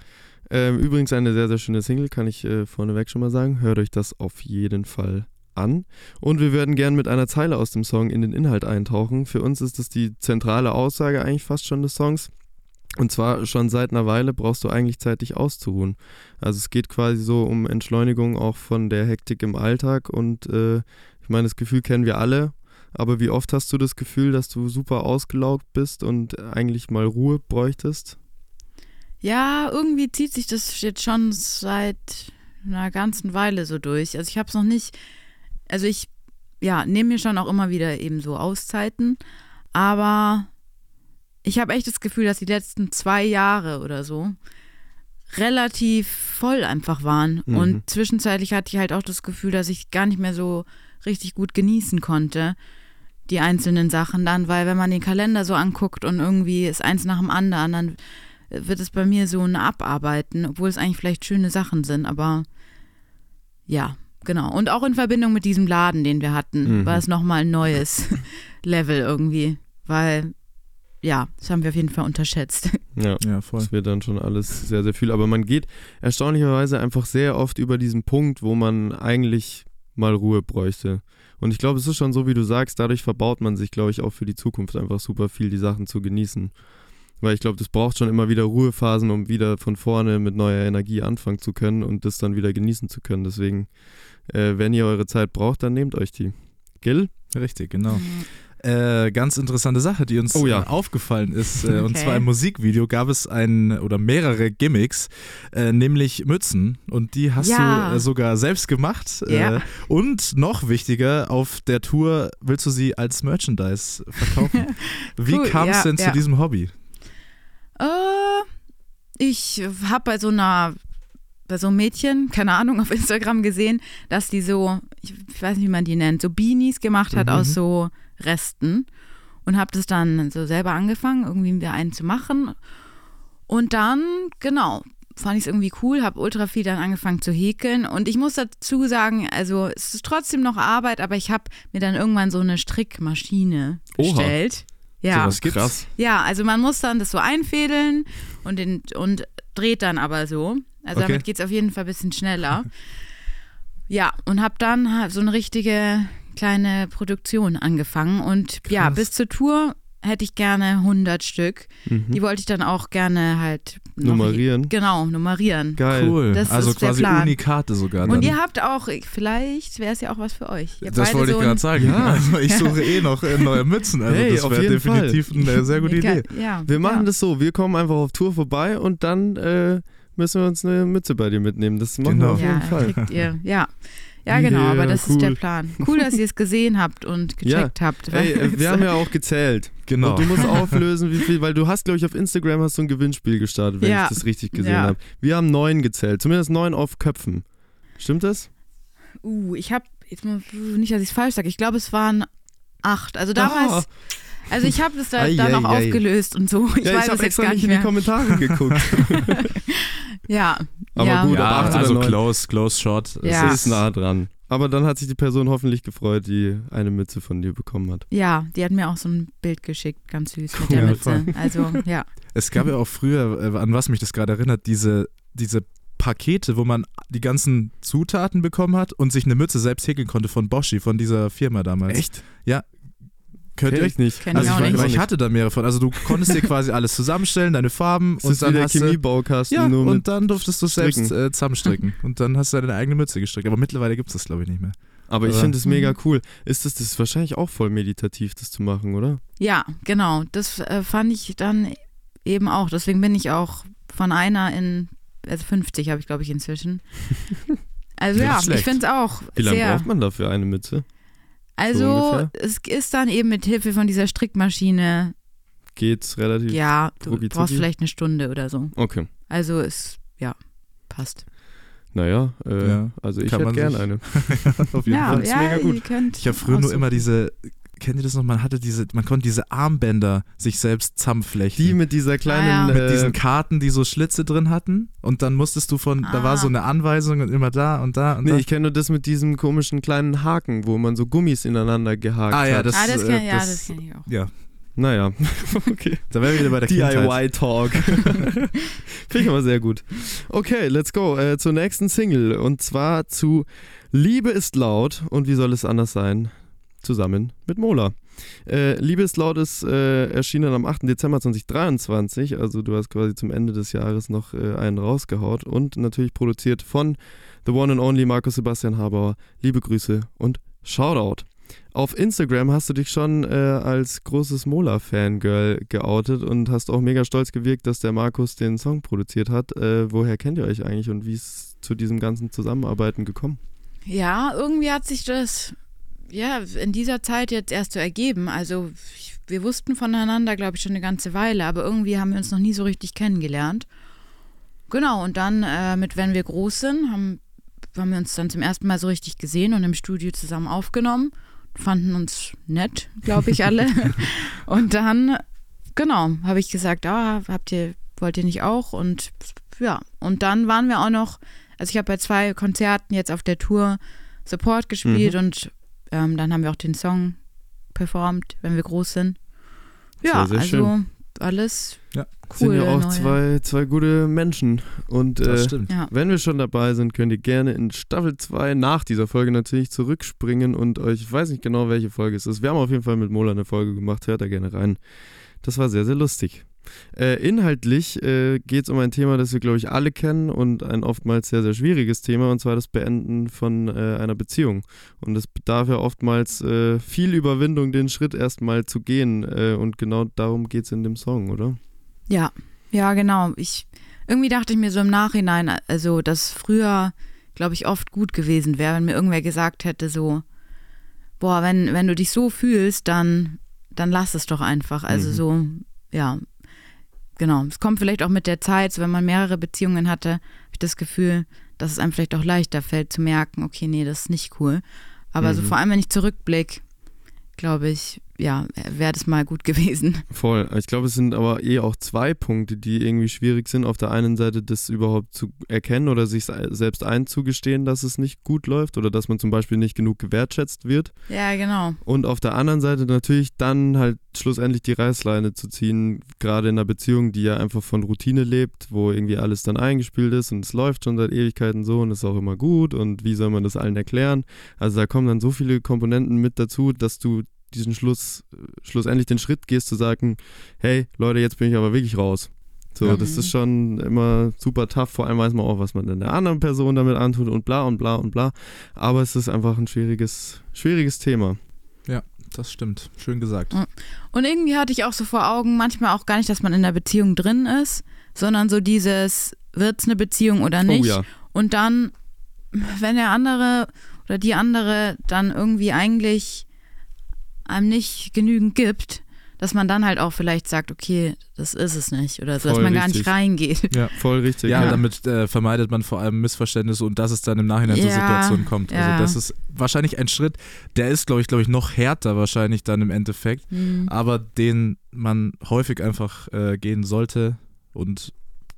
Ähm, übrigens eine sehr, sehr schöne Single, kann ich äh, vorneweg schon mal sagen. Hört euch das auf jeden Fall an. Und wir würden gern mit einer Zeile aus dem Song in den Inhalt eintauchen. Für uns ist das die zentrale Aussage eigentlich fast schon des Songs. Und zwar schon seit einer Weile brauchst du eigentlich Zeit, dich auszuruhen. Also es geht quasi so um Entschleunigung auch von der Hektik im Alltag und äh, ich meine, das Gefühl kennen wir alle, aber wie oft hast du das Gefühl, dass du super ausgelaugt bist und eigentlich mal Ruhe bräuchtest? Ja, irgendwie zieht sich das jetzt schon seit einer ganzen Weile so durch. Also ich habe es noch nicht, also ich, ja, nehme mir schon auch immer wieder eben so Auszeiten, aber ich habe echt das Gefühl, dass die letzten zwei Jahre oder so relativ voll einfach waren. Mhm. Und zwischenzeitlich hatte ich halt auch das Gefühl, dass ich gar nicht mehr so richtig gut genießen konnte, die einzelnen Sachen dann, weil wenn man den Kalender so anguckt und irgendwie ist eins nach dem anderen, dann wird es bei mir so ein Abarbeiten, obwohl es eigentlich vielleicht schöne Sachen sind, aber ja, genau. Und auch in Verbindung mit diesem Laden, den wir hatten, Mhm. war es nochmal ein neues [LAUGHS] Level irgendwie, weil ja, das haben wir auf jeden Fall unterschätzt. [LAUGHS] Ja. Ja, voll. Das wird dann schon alles sehr, sehr viel. Aber man geht erstaunlicherweise einfach sehr oft über diesen Punkt, wo man eigentlich mal Ruhe bräuchte. Und ich glaube, es ist schon so, wie du sagst, dadurch verbaut man sich, glaube ich, auch für die Zukunft einfach super viel, die Sachen zu genießen. Weil ich glaube, das braucht schon immer wieder Ruhephasen, um wieder von vorne mit neuer Energie anfangen zu können und das dann wieder genießen zu können. Deswegen, äh, wenn ihr eure Zeit braucht, dann nehmt euch die. Gil? Richtig, genau. Äh, ganz interessante Sache, die uns Oh ja. äh, aufgefallen ist. Äh, Und Okay. zwar im Musikvideo gab es ein oder mehrere Gimmicks, äh, nämlich Mützen. Und die hast Ja. du äh, sogar selbst gemacht. Ja. Äh, und noch wichtiger, auf der Tour willst du sie als Merchandise verkaufen. [LAUGHS] Wie Cool, kam es ja, denn zu diesem Hobby? Äh, ich habe bei so einer, bei so einem Mädchen, keine Ahnung, auf Instagram gesehen, dass die so, ich, ich weiß nicht, wie man die nennt, so Beanies gemacht hat Mhm. aus so Resten und habe das dann so selber angefangen, irgendwie wieder einen zu machen. Und dann, genau, fand ich es irgendwie cool, habe ultra viel dann angefangen zu häkeln. Und ich muss dazu sagen, also es ist trotzdem noch Arbeit, aber ich habe mir dann irgendwann so eine Strickmaschine Oha. bestellt. Ja. Sowas gibt's. Krass. Ja, also man muss dann das so einfädeln und, den, und dreht dann aber so. Also Okay. damit geht es auf jeden Fall ein bisschen schneller. ja, und habe dann halt so eine richtige kleine Produktion angefangen. Und ja, Krass. bis zur Tour hätte ich gerne 100 Stück. Mhm. Die wollte ich dann auch gerne halt noch- Nummerieren. Genau, nummerieren. Geil. Cool. Das also ist der quasi Plan. Unikate sogar. Und dann. ihr habt auch, vielleicht wäre es ja auch was für euch. Das beide wollte ich so gerade ein- sagen. Ja. [LAUGHS] Also ich suche eh noch äh, neue Mützen. Also Hey, das auf wäre definitiv eine sehr gute Idee. Ja, Wir machen ja. das so, wir kommen einfach auf Tour vorbei und dann äh, müssen wir uns eine Mütze bei dir mitnehmen. Das machen Genau. wir auf ja, jeden Fall. kriegt ihr. Ja. Ja, genau, aber das ist der cool. Plan. Cool, dass ihr es [LAUGHS] gesehen habt und gecheckt habt. Ey, äh, [LAUGHS] wir haben ja auch gezählt. Genau. Und du musst [LAUGHS] auflösen, wie viel, weil du hast, glaube ich, auf Instagram hast du ein Gewinnspiel gestartet, wenn Ja. ich das richtig gesehen Ja. habe. Wir haben neun gezählt, zumindest neun auf Köpfen. Stimmt das? uh, ich habe, jetzt mal, nicht, dass ich es falsch sage, ich glaube, es waren acht. Also damals, also ich habe es da, Ei, dann ei, auch ei. aufgelöst und so. Ich ja, weiß ich es habe jetzt extra gar nicht in die. Kommentare [LAUGHS] geguckt. Ja, Aber ja. gut, ja, also close, close shot. Es Ja. Das ist nah dran. Aber dann hat sich die Person hoffentlich gefreut, die eine Mütze von dir bekommen hat. Ja, die hat mir auch so ein Bild geschickt, ganz süß mit der Mütze. Also, ja. Es gab ja auch früher, äh, an was mich das gerade erinnert, diese, diese Pakete, wo man die ganzen Zutaten bekommen hat und sich eine Mütze selbst häkeln konnte von Boschi, von dieser Firma damals. Echt? Könnt ihr ich nicht. Kenn Also ich ich, nicht. aber ich hatte da mehrere von. Also du konntest dir quasi alles zusammenstellen, deine Farben und ist dann wie der hast du, Chemiebaukasten, ja, nur und dann durftest du selbst Stricken. äh, zusammenstricken [LAUGHS] und dann hast du deine eigene Mütze gestrickt. Aber mittlerweile gibt es das glaube ich nicht mehr. Aber ich finde es mega Mhm. cool. Ist das, das ist wahrscheinlich auch voll meditativ, das zu machen, oder? Ja, genau. Das äh, fand ich dann eben auch. Deswegen bin ich auch von einer in, also 50 habe ich glaube ich inzwischen. [LAUGHS] Also ja, schlecht. ich finde es auch Wie lange sehr. braucht man dafür eine Mütze? Also ungefähr? es ist dann eben mit Hilfe von dieser Strickmaschine, Geht's relativ? ja, du rucki brauchst vielleicht eine Stunde oder so. Okay. Also es, ja, passt. Naja, äh, Ja, also ich kann hätte gerne eine. [LAUGHS] Auf jeden Ja, Fall. ist ja, mega gut. ihr könnt Ich habe früher nur immer diese, kennt ihr das noch? Man hatte diese, man konnte diese Armbänder sich selbst zusammenflechten. Die mit dieser kleinen. ja. mit äh, diesen Karten, die so Schlitze drin hatten. Und dann musstest du von, da war Ah. so eine Anweisung und immer da und da und Nee, da. ich kenne nur das mit diesem komischen kleinen Haken, wo man so Gummis ineinander gehakt Ah, ja, hat. das- Ah, das äh, ja, das- das kenne ich auch. ja, Naja, [LAUGHS] okay. da wären wir wieder bei der. DIY-Talk. [LAUGHS] Finde ich aber sehr gut. Okay, let's go äh, zur nächsten Single. Und zwar zu Liebe ist laut und wie soll es anders sein? Zusammen mit Mola. Äh, Liebe ist laut ist äh, erschienen am 8. Dezember 2023. Also du hast quasi zum Ende des Jahres noch äh, einen rausgehaut. Und natürlich produziert von The One and Only Markus Sebastian Habauer. Liebe Grüße und Shoutout. Auf Instagram hast du dich schon äh, als großes Mola-Fangirl geoutet und hast auch mega stolz gewirkt, dass der Markus den Song produziert hat. Äh, woher kennt ihr euch eigentlich und wie ist zu diesem ganzen Zusammenarbeiten gekommen? Ja, irgendwie hat sich das ja in dieser Zeit jetzt erst so ergeben. Also ich, wir wussten voneinander, glaube ich, schon eine ganze Weile, aber irgendwie haben wir uns noch nie so richtig kennengelernt. Genau, und dann äh, mit Wenn wir groß sind, haben, haben wir uns dann zum ersten Mal so richtig gesehen und im Studio zusammen aufgenommen. Fanden uns nett, glaube ich, alle. [LAUGHS] und dann, genau, habe ich gesagt, ah, habt ihr wollt ihr nicht auch? Und ja, und dann waren wir auch noch, also ich habe bei zwei Konzerten jetzt auf der Tour Support gespielt Mhm. und ähm, dann haben wir auch den Song performt, wenn wir groß sind. Ja, Sehr, sehr also schön. alles Ja. cool. sind ja auch neue. zwei, zwei gute Menschen. Und Das äh, stimmt. Ja. wenn wir schon dabei sind, könnt ihr gerne in Staffel 2 nach dieser Folge natürlich zurückspringen und euch, ich weiß nicht genau, welche Folge es ist. Wir haben auf jeden Fall mit Mola eine Folge gemacht, hört da gerne rein. Das war sehr, sehr lustig. Äh, inhaltlich äh, geht es um ein Thema, das wir, glaube ich, alle kennen und ein oftmals sehr, sehr schwieriges Thema, und zwar das Beenden von äh, einer Beziehung. Und es bedarf ja oftmals viel Überwindung, den Schritt erstmal zu gehen. Und genau darum geht es in dem Song, oder? Ja, ja, genau. Ich irgendwie dachte ich mir so im Nachhinein, also dass früher, glaube ich, oft gut gewesen wäre, wenn mir irgendwer gesagt hätte, so, boah, wenn, wenn du dich so fühlst, dann, dann lass es doch einfach. Also Mhm. so, ja, genau. Es kommt vielleicht auch mit der Zeit, so wenn man mehrere Beziehungen hatte, habe ich das Gefühl, dass es einem vielleicht auch leichter fällt zu merken, okay, nee, das ist nicht cool. Aber so Mhm. vor allem, wenn ich zurückblicke, glaube ich, ja, wäre das mal gut gewesen. Voll. Ich glaube, es sind aber eh auch zwei Punkte, die irgendwie schwierig sind. Auf der einen Seite das überhaupt zu erkennen oder sich se- selbst einzugestehen, dass es nicht gut läuft oder dass man zum Beispiel nicht genug gewertschätzt wird. Ja, genau. Und auf der anderen Seite natürlich dann halt schlussendlich die Reißleine zu ziehen, gerade in einer Beziehung, die ja einfach von Routine lebt, wo irgendwie alles dann eingespielt ist und es läuft schon seit Ewigkeiten so und ist auch immer gut und wie soll man das allen erklären? Also da kommen dann so viele Komponenten mit dazu, dass du diesen Schluss, schlussendlich den Schritt gehst zu sagen, hey Leute, jetzt bin ich aber wirklich raus. So, Ja. das ist schon immer super tough, vor allem weiß man auch, was man denn der anderen Person damit antut und bla und bla und bla. Aber es ist einfach ein schwieriges, schwieriges Thema. Das stimmt. Schön gesagt. Mhm. Und irgendwie hatte ich auch so vor Augen, manchmal auch gar nicht, dass man in der Beziehung drin ist, sondern so dieses, wird's eine Beziehung oder nicht? Oh ja. Und dann, wenn der andere oder die andere dann irgendwie eigentlich einem nicht genügend gibt, dass man dann halt auch vielleicht sagt, okay, das ist es nicht oder so, dass man gar richtig. nicht reingeht. Ja. Voll richtig. Ja, Ja. damit äh, vermeidet man vor allem Missverständnisse und dass es dann im Nachhinein zur Ja, Situation kommt. ja. Also das ist wahrscheinlich ein Schritt, der ist, glaube ich, glaube ich, noch härter wahrscheinlich dann im Endeffekt, Hm. aber den man häufig einfach äh, gehen sollte und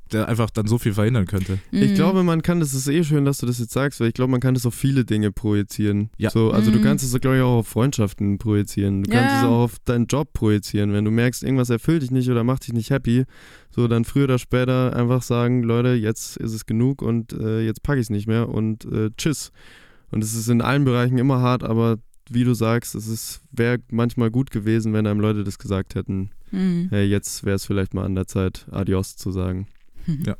der einfach dann so viel verhindern könnte. Ich Mhm. glaube, man kann, das ist eh schön, dass du das jetzt sagst, weil ich glaube, man kann das auf viele Dinge projizieren. Ja. So, also du Mhm. kannst es, glaube ich, auch auf Freundschaften projizieren. Du kannst Ja. es auch auf deinen Job projizieren. Wenn du merkst, irgendwas erfüllt dich nicht oder macht dich nicht happy, so dann früher oder später einfach sagen, Leute, jetzt ist es genug und äh, jetzt packe ich es nicht mehr und äh, tschüss. Und es ist in allen Bereichen immer hart, aber wie du sagst, es ist wäre manchmal gut gewesen, wenn einem Leute das gesagt hätten, Mhm. hey, jetzt wäre es vielleicht mal an der Zeit, Adios zu sagen. Ja.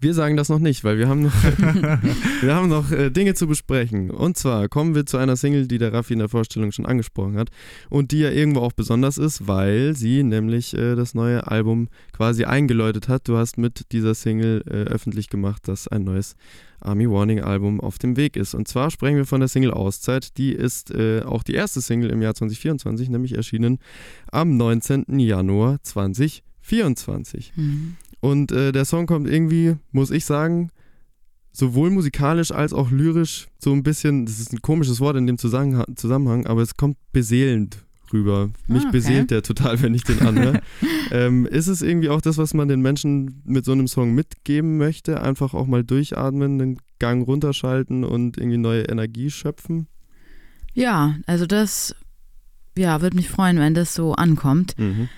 Wir sagen das noch nicht, weil wir haben noch, [LAUGHS] wir haben noch äh, Dinge zu besprechen. Und zwar kommen wir zu einer Single, die der Raffi in der Vorstellung schon angesprochen hat und die ja irgendwo auch besonders ist, weil sie nämlich äh, das neue Album quasi eingeläutet hat. Du hast mit dieser Single äh, öffentlich gemacht, dass ein neues Army Warning Album auf dem Weg ist. Und zwar sprechen wir von der Single Auszeit. Die ist äh, auch die erste Single im Jahr 2024, nämlich erschienen am 19. Januar 2024. Mhm. Und äh, der Song kommt irgendwie, muss ich sagen, sowohl musikalisch als auch lyrisch so ein bisschen, das ist ein komisches Wort in dem Zusammenhang, aber es kommt beseelend rüber. Mich Ah, okay. beseelt der total, wenn ich den anhöre. [LAUGHS] ähm, ist es irgendwie auch das, was man den Menschen mit so einem Song mitgeben möchte? Einfach auch mal durchatmen, den Gang runterschalten und irgendwie neue Energie schöpfen? Ja, also das, ja, würde mich freuen, wenn das so ankommt. Mhm.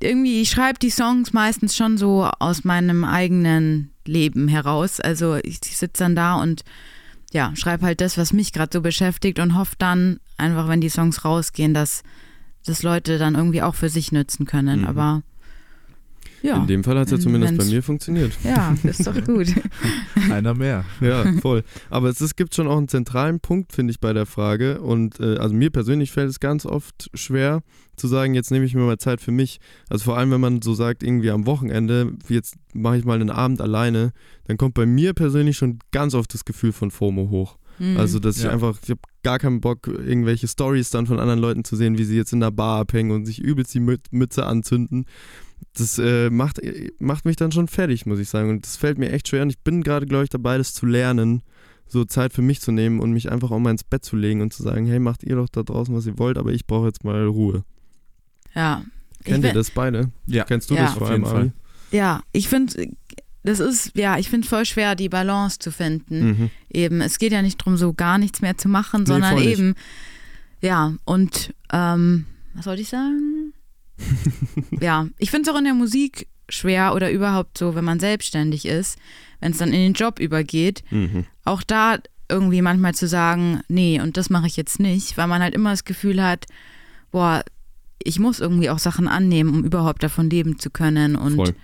Irgendwie, ich schreibe die Songs meistens schon so aus meinem eigenen Leben heraus. Also ich, ich sitze dann da und ja, schreibe halt das, was mich gerade so beschäftigt und hoffe dann einfach, wenn die Songs rausgehen, dass das Leute dann irgendwie auch für sich nützen können. Mhm. Aber ja, In dem Fall hat es ja zumindest bei wenn's- mir funktioniert. ja, ist doch gut. [LAUGHS] Einer mehr. Ja, voll. Aber es, es gibt schon auch einen zentralen Punkt, finde ich, bei der Frage. Und äh, also mir persönlich fällt es ganz oft schwer zu sagen, jetzt nehme ich mir mal Zeit für mich. Also vor allem, wenn man so sagt, irgendwie am Wochenende, jetzt mache ich mal einen Abend alleine, dann kommt bei mir persönlich schon ganz oft das Gefühl von FOMO hoch. Mhm. Also, dass ich Ja. einfach, ich habe gar keinen Bock, irgendwelche Stories dann von anderen Leuten zu sehen, wie sie jetzt in der Bar abhängen und sich übelst die Mü- Mütze anzünden. Das äh, macht, macht mich dann schon fertig, muss ich sagen. Und das fällt mir echt schwer. Und ich bin gerade, glaube ich, dabei, das zu lernen, so Zeit für mich zu nehmen und mich einfach auch mal ins Bett zu legen und zu sagen, hey, macht ihr doch da draußen, was ihr wollt, aber ich brauche jetzt mal Ruhe. ja. Kennt ihr das beide? Ja. Kennst du Ja. das vor allem, Ari? Ja, ich finde, das ist, ja, ich finde voll schwer, die Balance zu finden. Mhm. Eben, es geht ja nicht darum, so gar nichts mehr zu machen, Nee, sondern eben, ja, und ähm, was wollte ich sagen? [LAUGHS] ja, ich finde es auch in der Musik schwer oder überhaupt so, wenn man selbstständig ist, wenn es dann in den Job übergeht, Mhm. auch da irgendwie manchmal zu sagen, nee, und das mache ich jetzt nicht, weil man halt immer das Gefühl hat, boah, ich muss irgendwie auch Sachen annehmen, um überhaupt davon leben zu können. Und Voll.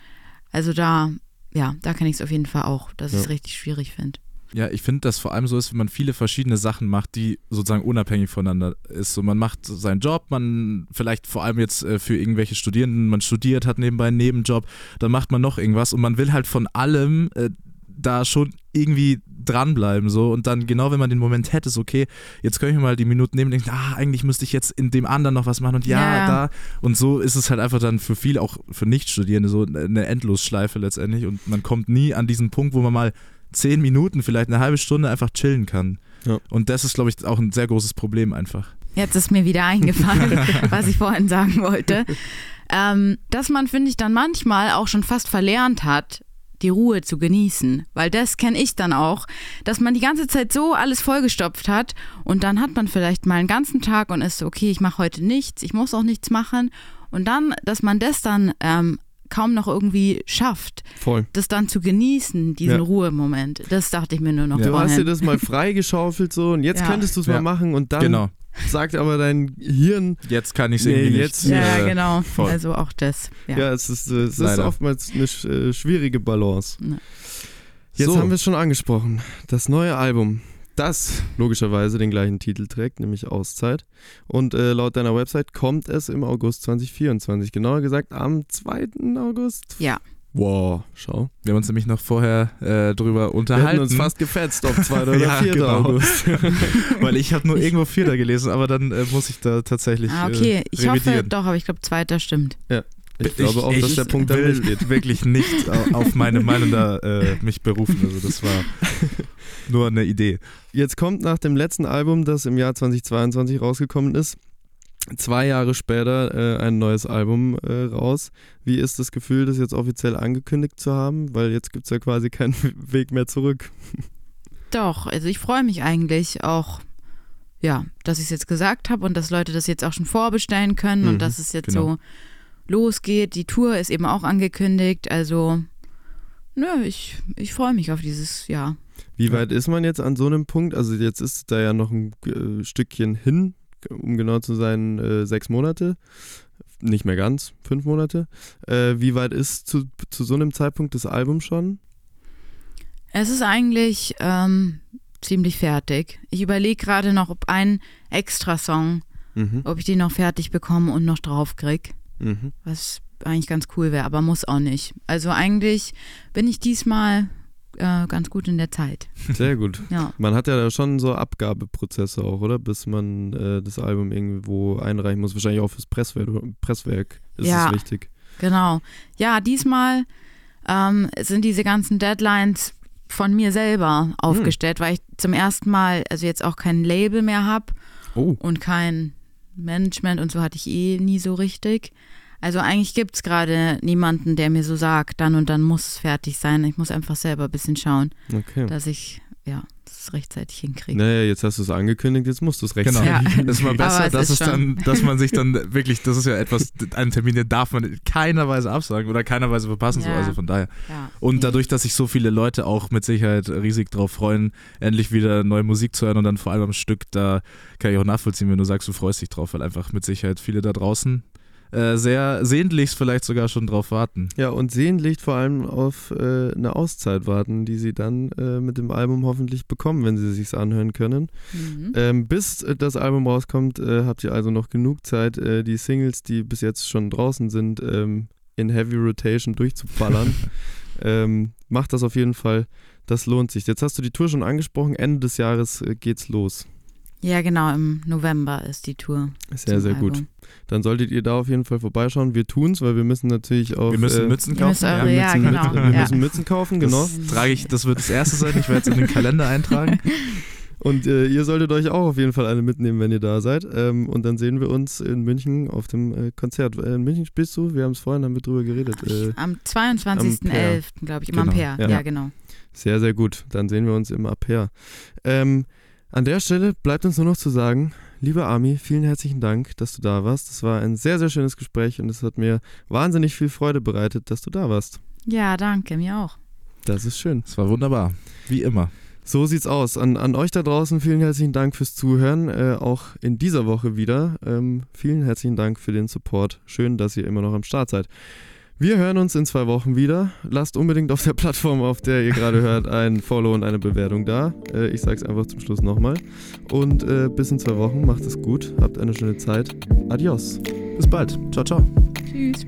also da, ja, da kann ich es auf jeden Fall auch, dass ich es Ja. richtig schwierig finde. Ja, ich finde, dass vor allem so ist, wenn man viele verschiedene Sachen macht, die sozusagen unabhängig voneinander ist. So, man macht seinen Job, man vielleicht vor allem jetzt äh, für irgendwelche Studierenden, man studiert, hat nebenbei einen Nebenjob, dann macht man noch irgendwas und man will halt von allem äh, da schon irgendwie dranbleiben so und dann genau wenn man den Moment hätte, so okay, jetzt kann ich mir mal die Minuten nehmen und denken, ah, eigentlich müsste ich jetzt in dem anderen noch was machen und ja, Ja, ja. da und so ist es halt einfach dann für viele, auch für Nichtstudierende so eine Endlosschleife letztendlich und man kommt nie an diesen Punkt, wo man mal zehn Minuten, vielleicht eine halbe Stunde einfach chillen kann. Ja. Und das ist, glaube ich, auch ein sehr großes Problem einfach. Jetzt ist mir wieder eingefallen, [LAUGHS] was ich vorhin sagen wollte. Ähm, dass man, finde ich, dann manchmal auch schon fast verlernt hat, die Ruhe zu genießen. Weil das kenne ich dann auch, dass man die ganze Zeit so alles vollgestopft hat und dann hat man vielleicht mal einen ganzen Tag und ist so, okay, ich mache heute nichts, ich muss auch nichts machen. Und dann, dass man das dann ähm, kaum noch irgendwie schafft, Voll. das dann zu genießen, diesen Ja. Ruhemoment. Das dachte ich mir nur noch Ja. Du hast dir das mal freigeschaufelt so und jetzt Ja. könntest du es Ja. mal machen und dann genau. sagt aber dein Hirn, Jetzt kann ich es Nee, irgendwie jetzt- nicht. Ja, äh, genau. voll. Also auch das. Ja. ja, es ist, äh, es ist oftmals eine sch- äh, schwierige Balance. Jetzt So. haben wir es schon angesprochen. Das neue Album, das logischerweise den gleichen Titel trägt, nämlich Auszeit. Und äh, laut deiner Website kommt es im August 2024. Genauer gesagt am 2. August. Ja. Wow, schau. Wir haben uns nämlich noch vorher äh, drüber Wir hätten unterhalten. uns fast gefetzt, ob [LAUGHS] 2. oder Ja, 4. genau. August. [LAUGHS] weil ich habe nur irgendwo Vierter gelesen, aber dann äh, muss ich da tatsächlich Ah, okay. äh, Ich hoffe revidieren. doch, aber ich glaube, zweiter stimmt. Ich glaube auch, dass der Punkt da will durchgeht. wirklich nicht au- auf meine Meinung da äh, mich berufen. Also das war [LAUGHS] nur eine Idee. Jetzt kommt nach dem letzten Album, das im Jahr 2022 rausgekommen ist, zwei Jahre später äh, ein neues Album äh, raus. Wie ist das Gefühl, das jetzt offiziell angekündigt zu haben? Weil jetzt gibt es ja quasi keinen [LAUGHS] Weg mehr zurück. Doch, also ich freue mich eigentlich auch, ja, dass ich es jetzt gesagt habe und dass Leute das jetzt auch schon vorbestellen können Mhm, und dass es jetzt genau. so losgeht. Die Tour ist eben auch angekündigt. Also, nö, ich, ich freue mich auf dieses Jahr. Wie weit ist man jetzt an so einem Punkt? Also jetzt ist da ja noch ein äh, Stückchen hin, um genau zu sein, äh, sechs Monate. Nicht mehr ganz, fünf Monate. Äh, wie weit ist zu, zu so einem Zeitpunkt das Album schon? Es ist eigentlich ähm, ziemlich fertig. Ich überlege gerade noch, ob ein Extra-Song, Mhm. ob ich den noch fertig bekomme und noch drauf krieg. Mhm. was eigentlich ganz cool wäre, aber muss auch nicht. Also eigentlich bin ich diesmal äh, ganz gut in der Zeit. Sehr gut. [LAUGHS] Ja. Man hat ja da schon so Abgabeprozesse auch, oder? Bis man äh, das Album irgendwo einreichen muss. Wahrscheinlich auch fürs Presswerk, Presswerk ist Ja. es wichtig. Genau. Ja, diesmal ähm, sind diese ganzen Deadlines von mir selber aufgestellt, weil ich zum ersten Mal also jetzt auch kein Label mehr habe Oh. und kein Management und so hatte ich eh nie so richtig. Also eigentlich gibt es gerade niemanden, der mir so sagt, dann und dann muss es fertig sein. Ich muss einfach selber ein bisschen schauen, Okay. dass ich ja das rechtzeitig hinkriege. Naja, jetzt hast du es angekündigt, jetzt musst du es Genau. rechtzeitig. Ja. Das ist mal besser, dass, ist es dann, dass man sich dann wirklich, das ist ja etwas, einen Termin, den darf man in keiner Weise absagen oder keiner Weise verpassen. So. Ja. Also von daher. Ja. Und dadurch, dass sich so viele Leute auch mit Sicherheit riesig drauf freuen, endlich wieder neue Musik zu hören und dann vor allem am Stück, da kann ich auch nachvollziehen, wenn du sagst, du freust dich drauf, weil einfach mit Sicherheit viele da draußen äh, sehr sehnlichst vielleicht sogar schon drauf warten. Ja, und sehnlich vor allem auf äh, eine Auszeit warten, die sie dann äh, mit dem Album hoffentlich bekommen, wenn sie sich anhören können. Mhm. Ähm, bis äh, das Album rauskommt, äh, habt ihr also noch genug Zeit, äh, die Singles, die bis jetzt schon draußen sind, ähm, in Heavy Rotation durchzuballern. [LAUGHS] ähm, macht das auf jeden Fall, das lohnt sich. Jetzt hast du die Tour schon angesprochen, Ende des Jahres geht's los. Ja, genau, im November ist die Tour. Sehr, sehr gut. Album. Dann solltet ihr da auf jeden Fall vorbeischauen. Wir tun's, weil wir müssen natürlich auch. Wir müssen äh, Mützen kaufen. eure- wir ja, müssen, genau, Wir ja. müssen Mützen kaufen, genau. Das trage ich, das wird das erste sein, ich werde es in den Kalender [LAUGHS] eintragen. Und äh, ihr solltet euch auch auf jeden Fall alle mitnehmen, wenn ihr da seid. Ähm, und dann sehen wir uns in München auf dem äh, Konzert. Äh, in München spielst du? Wir haben es vorhin, haben wir drüber geredet. Äh, Am 22.11., glaube ich, im Genau. Ampere. Ja. Ja. genau. Sehr, sehr gut. Dann sehen wir uns im Aper. Ähm, an der Stelle bleibt uns nur noch zu sagen, lieber Ami, vielen herzlichen Dank, dass du da warst. Das war ein sehr, sehr schönes Gespräch und es hat mir wahnsinnig viel Freude bereitet, dass du da warst. Ja, danke, mir auch. Das ist schön. Es war wunderbar. Wie immer. So sieht's aus. An, an euch da draußen vielen herzlichen Dank fürs Zuhören, äh, auch in dieser Woche wieder. Ähm, vielen herzlichen Dank für den Support. Schön, dass ihr immer noch am Start seid. Wir hören uns in zwei Wochen wieder. Lasst unbedingt auf der Plattform, auf der ihr gerade hört, ein Follow und eine Bewertung da. Äh, ich sag's einfach zum Schluss nochmal. Und äh, bis in zwei Wochen. Macht es gut. Habt eine schöne Zeit. Adios. Bis bald. Ciao, ciao. Tschüss.